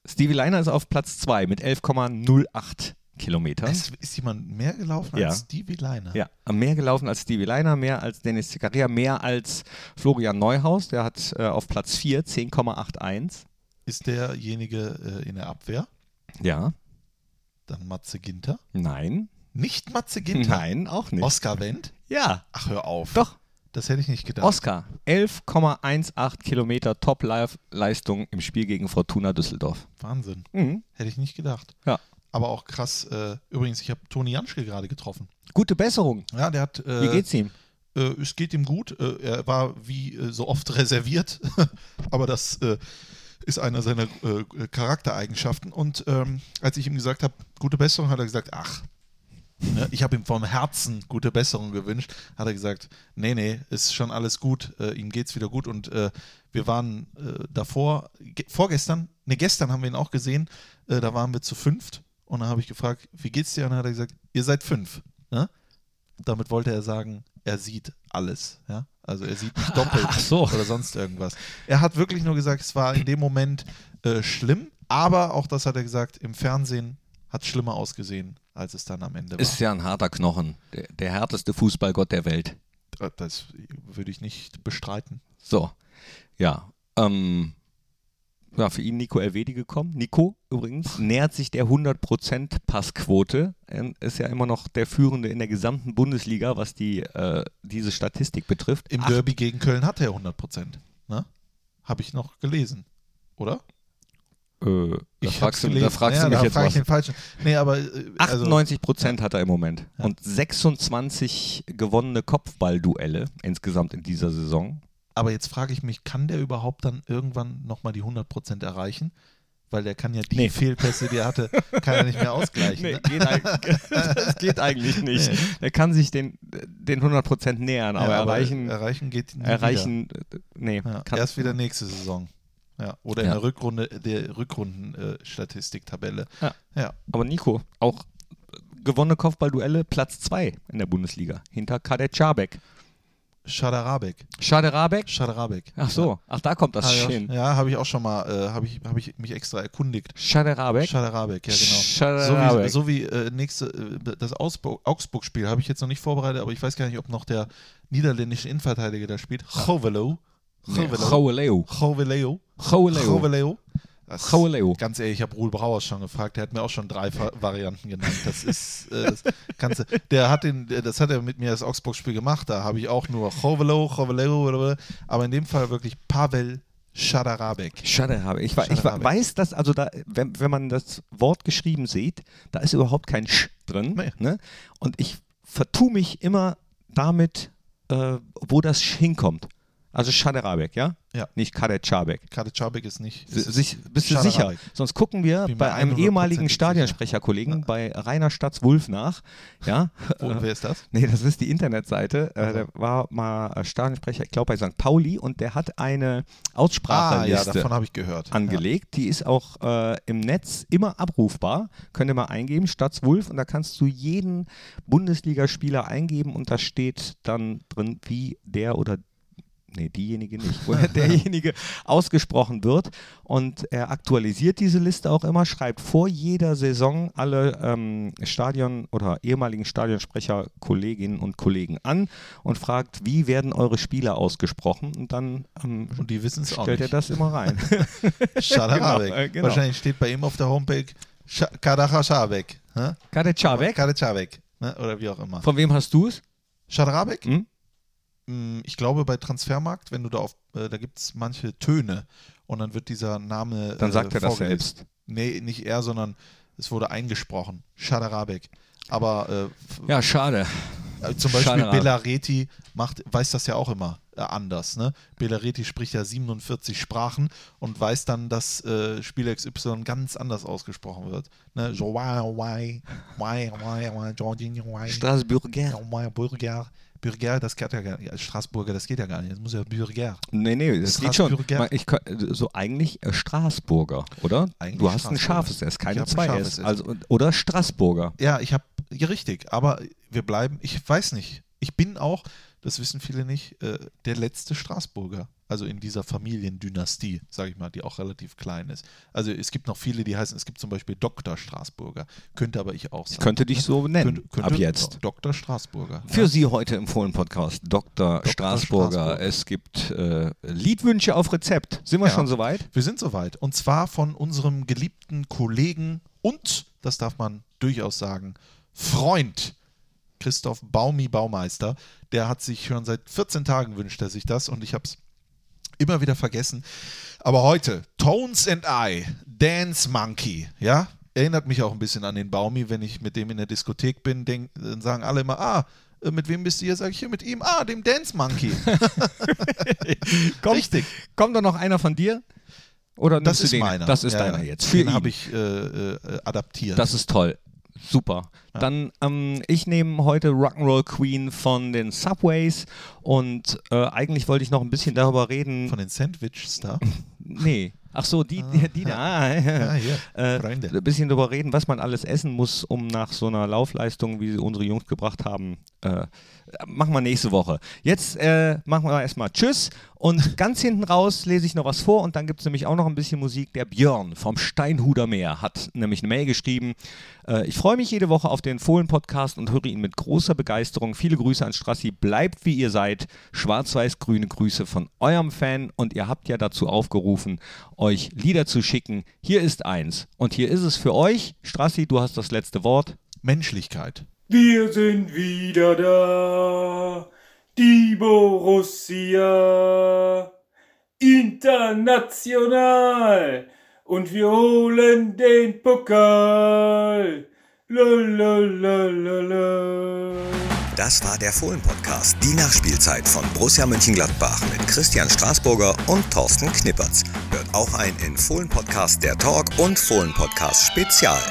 [SPEAKER 2] Stevie Liner ist auf Platz 2 mit 11,08 Kilometern.
[SPEAKER 1] Es ist jemand mehr gelaufen
[SPEAKER 2] Ja.
[SPEAKER 1] als Stevie Liner.
[SPEAKER 2] Ja, mehr gelaufen als Stevie Liner, mehr als Dennis Zakaria, mehr als Florian Neuhaus. Der hat äh, auf Platz 4 10,81.
[SPEAKER 1] Ist derjenige äh, in der Abwehr?
[SPEAKER 2] Ja.
[SPEAKER 1] Dann Matze Ginter?
[SPEAKER 2] Nein.
[SPEAKER 1] Nicht Matze Ginter?
[SPEAKER 2] Nein, auch nicht.
[SPEAKER 1] Oskar Wendt?
[SPEAKER 2] Ja.
[SPEAKER 1] Ach, hör auf.
[SPEAKER 2] Doch.
[SPEAKER 1] Das hätte ich nicht gedacht.
[SPEAKER 2] Oscar, 11,18 Kilometer Top-Leistung im Spiel gegen Fortuna Düsseldorf.
[SPEAKER 1] Wahnsinn.
[SPEAKER 2] Mhm.
[SPEAKER 1] Hätte ich nicht gedacht.
[SPEAKER 2] Ja.
[SPEAKER 1] Aber auch krass. Äh, übrigens, ich habe Toni Janschke gerade getroffen.
[SPEAKER 2] Gute Besserung.
[SPEAKER 1] Ja, der hat. Äh,
[SPEAKER 2] Wie geht's ihm?
[SPEAKER 1] Äh, es geht ihm gut. Äh, er war wie äh, so oft *laughs* reserviert, aber das äh, ist einer seiner Charaktereigenschaften. Und ähm, als ich ihm gesagt habe, gute Besserung, hat er gesagt, ach. ne, Ich habe ihm vom Herzen gute Besserung gewünscht. Hat er gesagt, nee, nee, ist schon alles gut, ihm geht's wieder gut. Und wir waren davor, ge vorgestern, ne, gestern haben wir ihn auch gesehen, da waren wir zu fünft. Und dann habe ich gefragt, wie geht's dir? Und dann hat er gesagt, ihr seid fünf. Ne? Damit wollte er sagen, er sieht alles. Ja? Also er sieht nicht *laughs* doppelt
[SPEAKER 2] so.
[SPEAKER 1] oder sonst irgendwas. Er hat wirklich nur gesagt, es war in dem Moment äh, schlimm, aber auch das hat er gesagt, im Fernsehen hat es schlimmer ausgesehen, als es dann am Ende war.
[SPEAKER 2] Ist ja ein harter Knochen. Der, der härteste Fußballgott der Welt.
[SPEAKER 1] Äh, das würde ich nicht bestreiten.
[SPEAKER 2] So. Ja. Ähm, ja, für ihn Nico Elvedi gekommen. Nico übrigens nähert sich der 100% Passquote. Er ist ja immer noch der Führende in der gesamten Bundesliga, was die, äh, diese Statistik betrifft.
[SPEAKER 1] Im
[SPEAKER 2] Acht-
[SPEAKER 1] Derby gegen Köln hat er 100 Prozent. Ne? Habe ich noch gelesen, oder?
[SPEAKER 2] Äh, da fragst, du, da fragst
[SPEAKER 1] ja,
[SPEAKER 2] du mich
[SPEAKER 1] da
[SPEAKER 2] jetzt
[SPEAKER 1] frag
[SPEAKER 2] was.
[SPEAKER 1] ich den falschen. Nee, aber äh, also,
[SPEAKER 2] 98 Prozent hat er im Moment
[SPEAKER 1] Ja.
[SPEAKER 2] und 26 gewonnene Kopfballduelle insgesamt in dieser Saison.
[SPEAKER 1] Aber jetzt frage ich mich, kann der überhaupt dann irgendwann nochmal die 100 Prozent erreichen? Weil der kann ja die
[SPEAKER 2] Nee.
[SPEAKER 1] Fehlpässe, die er hatte, *laughs* kann er nicht mehr ausgleichen.
[SPEAKER 2] Nee,
[SPEAKER 1] ne?
[SPEAKER 2] geht eigentlich, *laughs* das geht eigentlich nicht.
[SPEAKER 1] Nee.
[SPEAKER 2] Er kann sich den, den 100 Prozent nähern, aber,
[SPEAKER 1] Ja,
[SPEAKER 2] erreichen,
[SPEAKER 1] erreichen geht nie
[SPEAKER 2] erreichen, äh, nee,
[SPEAKER 1] Wieder. Ja, erst wieder nächste Saison. Ja, oder in
[SPEAKER 2] Ja.
[SPEAKER 1] der Rückrunde, der Rückrunden-Statistiktabelle.
[SPEAKER 2] Ja.
[SPEAKER 1] ja.
[SPEAKER 2] Aber Nico, auch gewonnene Kopfballduelle, Platz 2 in der Bundesliga, hinter Kadet Czabek.
[SPEAKER 1] Schaderabek.
[SPEAKER 2] Schaderabek?
[SPEAKER 1] Schaderabek.
[SPEAKER 2] Ach so, ach da kommt das
[SPEAKER 1] ja,
[SPEAKER 2] hin.
[SPEAKER 1] Ja, habe ich auch schon mal, äh, habe ich, hab ich mich extra erkundigt.
[SPEAKER 2] Schaderabek?
[SPEAKER 1] Schaderabek, ja genau.
[SPEAKER 2] Schaderabek.
[SPEAKER 1] So wie, so wie äh, nächste, äh, das Augsburg- Augsburg-Spiel habe ich jetzt noch nicht vorbereitet, aber ich weiß gar nicht, ob noch der niederländische Innenverteidiger da spielt. Govelo.
[SPEAKER 2] Nee, Goveleo.
[SPEAKER 1] Goveleo. Das-. Ganz ehrlich, ich habe Ruhl Brauers schon gefragt, der hat mir auch schon drei Va- Varianten genannt. Das ist, äh, das du, der hat den, das hat er mit mir das Augsburg-Spiel gemacht, da habe ich auch nur Govelo, Goveleo, aber in dem Fall wirklich Pavel Schadarabek.
[SPEAKER 2] Schaderabek. Ich, ich weiß, dass, also da, wenn, wenn man das Wort geschrieben sieht, da ist überhaupt kein Sch drin.
[SPEAKER 1] Nee.
[SPEAKER 2] Ne? Und ich vertue mich immer damit, äh, wo das Sch hinkommt. Also Schaderabek, ja?
[SPEAKER 1] Ja.
[SPEAKER 2] Nicht Kadecabek.
[SPEAKER 1] Kadecabek ist nicht.
[SPEAKER 2] Si-
[SPEAKER 1] es ist
[SPEAKER 2] sich, bist du sicher? Sonst gucken wir
[SPEAKER 1] Bin
[SPEAKER 2] bei einem
[SPEAKER 1] 100%
[SPEAKER 2] ehemaligen. Stadionsprecherkollegen bei Rainer Statz-Wulf nach. Ja?
[SPEAKER 1] Wo,
[SPEAKER 2] Äh,
[SPEAKER 1] wer ist das?
[SPEAKER 2] Nee, das ist die Internetseite.
[SPEAKER 1] Also.
[SPEAKER 2] der war mal äh, Stadionsprecher, ich glaube bei St. Pauli und der hat eine
[SPEAKER 1] Ah,
[SPEAKER 2] Ausspracheliste
[SPEAKER 1] ja, davon habe ich gehört.
[SPEAKER 2] angelegt. Die ist auch äh, im Netz immer abrufbar. Könnt ihr mal eingeben, Stadtswulf, und da kannst du jeden Bundesligaspieler eingeben und da steht dann drin, wie der oder Nee, diejenige nicht, woher *laughs* derjenige ausgesprochen wird. Und er aktualisiert diese Liste auch immer, schreibt vor jeder Saison alle ähm, Stadion- oder ehemaligen Stadionsprecher, Kolleginnen und Kollegen an und fragt, wie werden eure Spieler ausgesprochen? Und dann ähm,
[SPEAKER 1] Und die es auch
[SPEAKER 2] stellt er
[SPEAKER 1] nicht.
[SPEAKER 2] das immer rein. *laughs*
[SPEAKER 1] Schadarabek.
[SPEAKER 2] Genau, äh, genau.
[SPEAKER 1] Wahrscheinlich steht bei ihm auf der Homepage Scha- Kadachashabek. hä?
[SPEAKER 2] Kadecabek?
[SPEAKER 1] Kadecabek. Ne? Oder wie auch immer.
[SPEAKER 2] Von wem hast du es?
[SPEAKER 1] Schadarabek?
[SPEAKER 2] Hm?
[SPEAKER 1] Mm, Ich glaube bei Transfermarkt, wenn du da auf, äh, da gibt es manche Töne und dann wird dieser Name.
[SPEAKER 2] Dann
[SPEAKER 1] äh,
[SPEAKER 2] sagt er das selbst.
[SPEAKER 1] Nee, nicht er, sondern es wurde eingesprochen. Schadarabek. Aber äh,
[SPEAKER 2] Ja, schade.
[SPEAKER 1] äh, zum Beispiel
[SPEAKER 2] Schadarabek.
[SPEAKER 1] Belareti macht, weiß das ja auch immer äh, anders. Ne? Belareti spricht ja 47 Sprachen und weiß dann, dass äh, Spieler XY ganz anders ausgesprochen wird. Ne?
[SPEAKER 2] Straßburger.
[SPEAKER 1] Bürger. Das geht ja gar nicht. Straßburger, das geht ja gar nicht. Das muss ja Bürger.
[SPEAKER 2] Nee, nee, das geht schon. Ich, so eigentlich äh, Straßburger, oder?
[SPEAKER 1] Eigentlich
[SPEAKER 2] du hast ein scharfes S, keine zwei. S. Also, oder Straßburger.
[SPEAKER 1] Ja, ich habe, ja, richtig, aber wir bleiben, ich weiß nicht. Ich bin auch, das wissen viele nicht, äh, der letzte Straßburger. Also in dieser Familiendynastie, sage ich mal, die auch relativ klein ist. Also es gibt noch viele, die heißen, es gibt zum Beispiel Dr. Straßburger. Könnte aber ich auch sein.
[SPEAKER 2] Ich könnte dich so nennen,
[SPEAKER 1] Könnte- könnte-
[SPEAKER 2] ab jetzt.
[SPEAKER 1] Dr. Straßburger.
[SPEAKER 2] Für Sie heute im Fohlen-Podcast Dr. Straßburger.
[SPEAKER 1] Straßburger.
[SPEAKER 2] Es gibt äh, Liedwünsche auf Rezept. Sind wir
[SPEAKER 1] Ja.
[SPEAKER 2] schon soweit?
[SPEAKER 1] Wir sind soweit. Und zwar von unserem geliebten Kollegen und, das darf man durchaus sagen, Freund Christoph Baumi Baumeister. Der hat sich schon seit 14 Tagen wünscht er sich das und ich habe es immer wieder vergessen. Aber heute, Tones and I, Dance Monkey, ja? Erinnert mich auch ein bisschen an den Baumi, wenn ich mit dem in der Diskothek bin, denk, dann sagen alle immer, ah, äh, mit wem bist du hier? Sag ich hier mit ihm, ah, dem Dance Monkey. *laughs*
[SPEAKER 2] Kommt,
[SPEAKER 1] Richtig.
[SPEAKER 2] Kommt da noch einer von dir? Oder
[SPEAKER 1] Das ist
[SPEAKER 2] den?
[SPEAKER 1] meiner.
[SPEAKER 2] Das ist
[SPEAKER 1] Ja,
[SPEAKER 2] deiner jetzt. Für
[SPEAKER 1] Den habe ich äh, äh, adaptiert.
[SPEAKER 2] Das ist toll. Super. Dann, ähm, ich nehme heute Rock'n'Roll Queen von den Subways und äh, eigentlich wollte ich noch ein bisschen darüber reden.
[SPEAKER 1] Von den Sandwiches da. *laughs*
[SPEAKER 2] nee. Ach so, die, die, die da. Ah,
[SPEAKER 1] Ja, hier,
[SPEAKER 2] äh, ein bisschen darüber reden, was man alles essen muss, um nach so einer Laufleistung, wie sie unsere Jungs gebracht haben, äh, machen wir nächste Woche. Jetzt äh, machen wir erstmal Tschüss und ganz hinten raus lese ich noch was vor und dann gibt es nämlich auch noch ein bisschen Musik. Der Björn vom Steinhuder Meer hat nämlich eine Mail geschrieben. Äh, ich freue mich jede Woche auf den Fohlen-Podcast und höre ihn mit großer Begeisterung. Viele Grüße an Strassi. Bleibt wie ihr seid. Schwarz-weiß-grüne Grüße von eurem Fan und ihr habt ja dazu aufgerufen, euch Lieder zu schicken. Hier ist eins und hier ist es für euch. Strassi, du hast das letzte Wort.
[SPEAKER 1] Menschlichkeit.
[SPEAKER 10] Wir sind wieder da, die Borussia. International. Und wir holen den Pokal. Lalalala.
[SPEAKER 11] Das war der Fohlen-Podcast, die Nachspielzeit von Borussia Mönchengladbach mit Christian Straßburger und Thorsten Knippertz. Hört auch ein in Fohlen-Podcast der Talk und Fohlen-Podcast Spezial.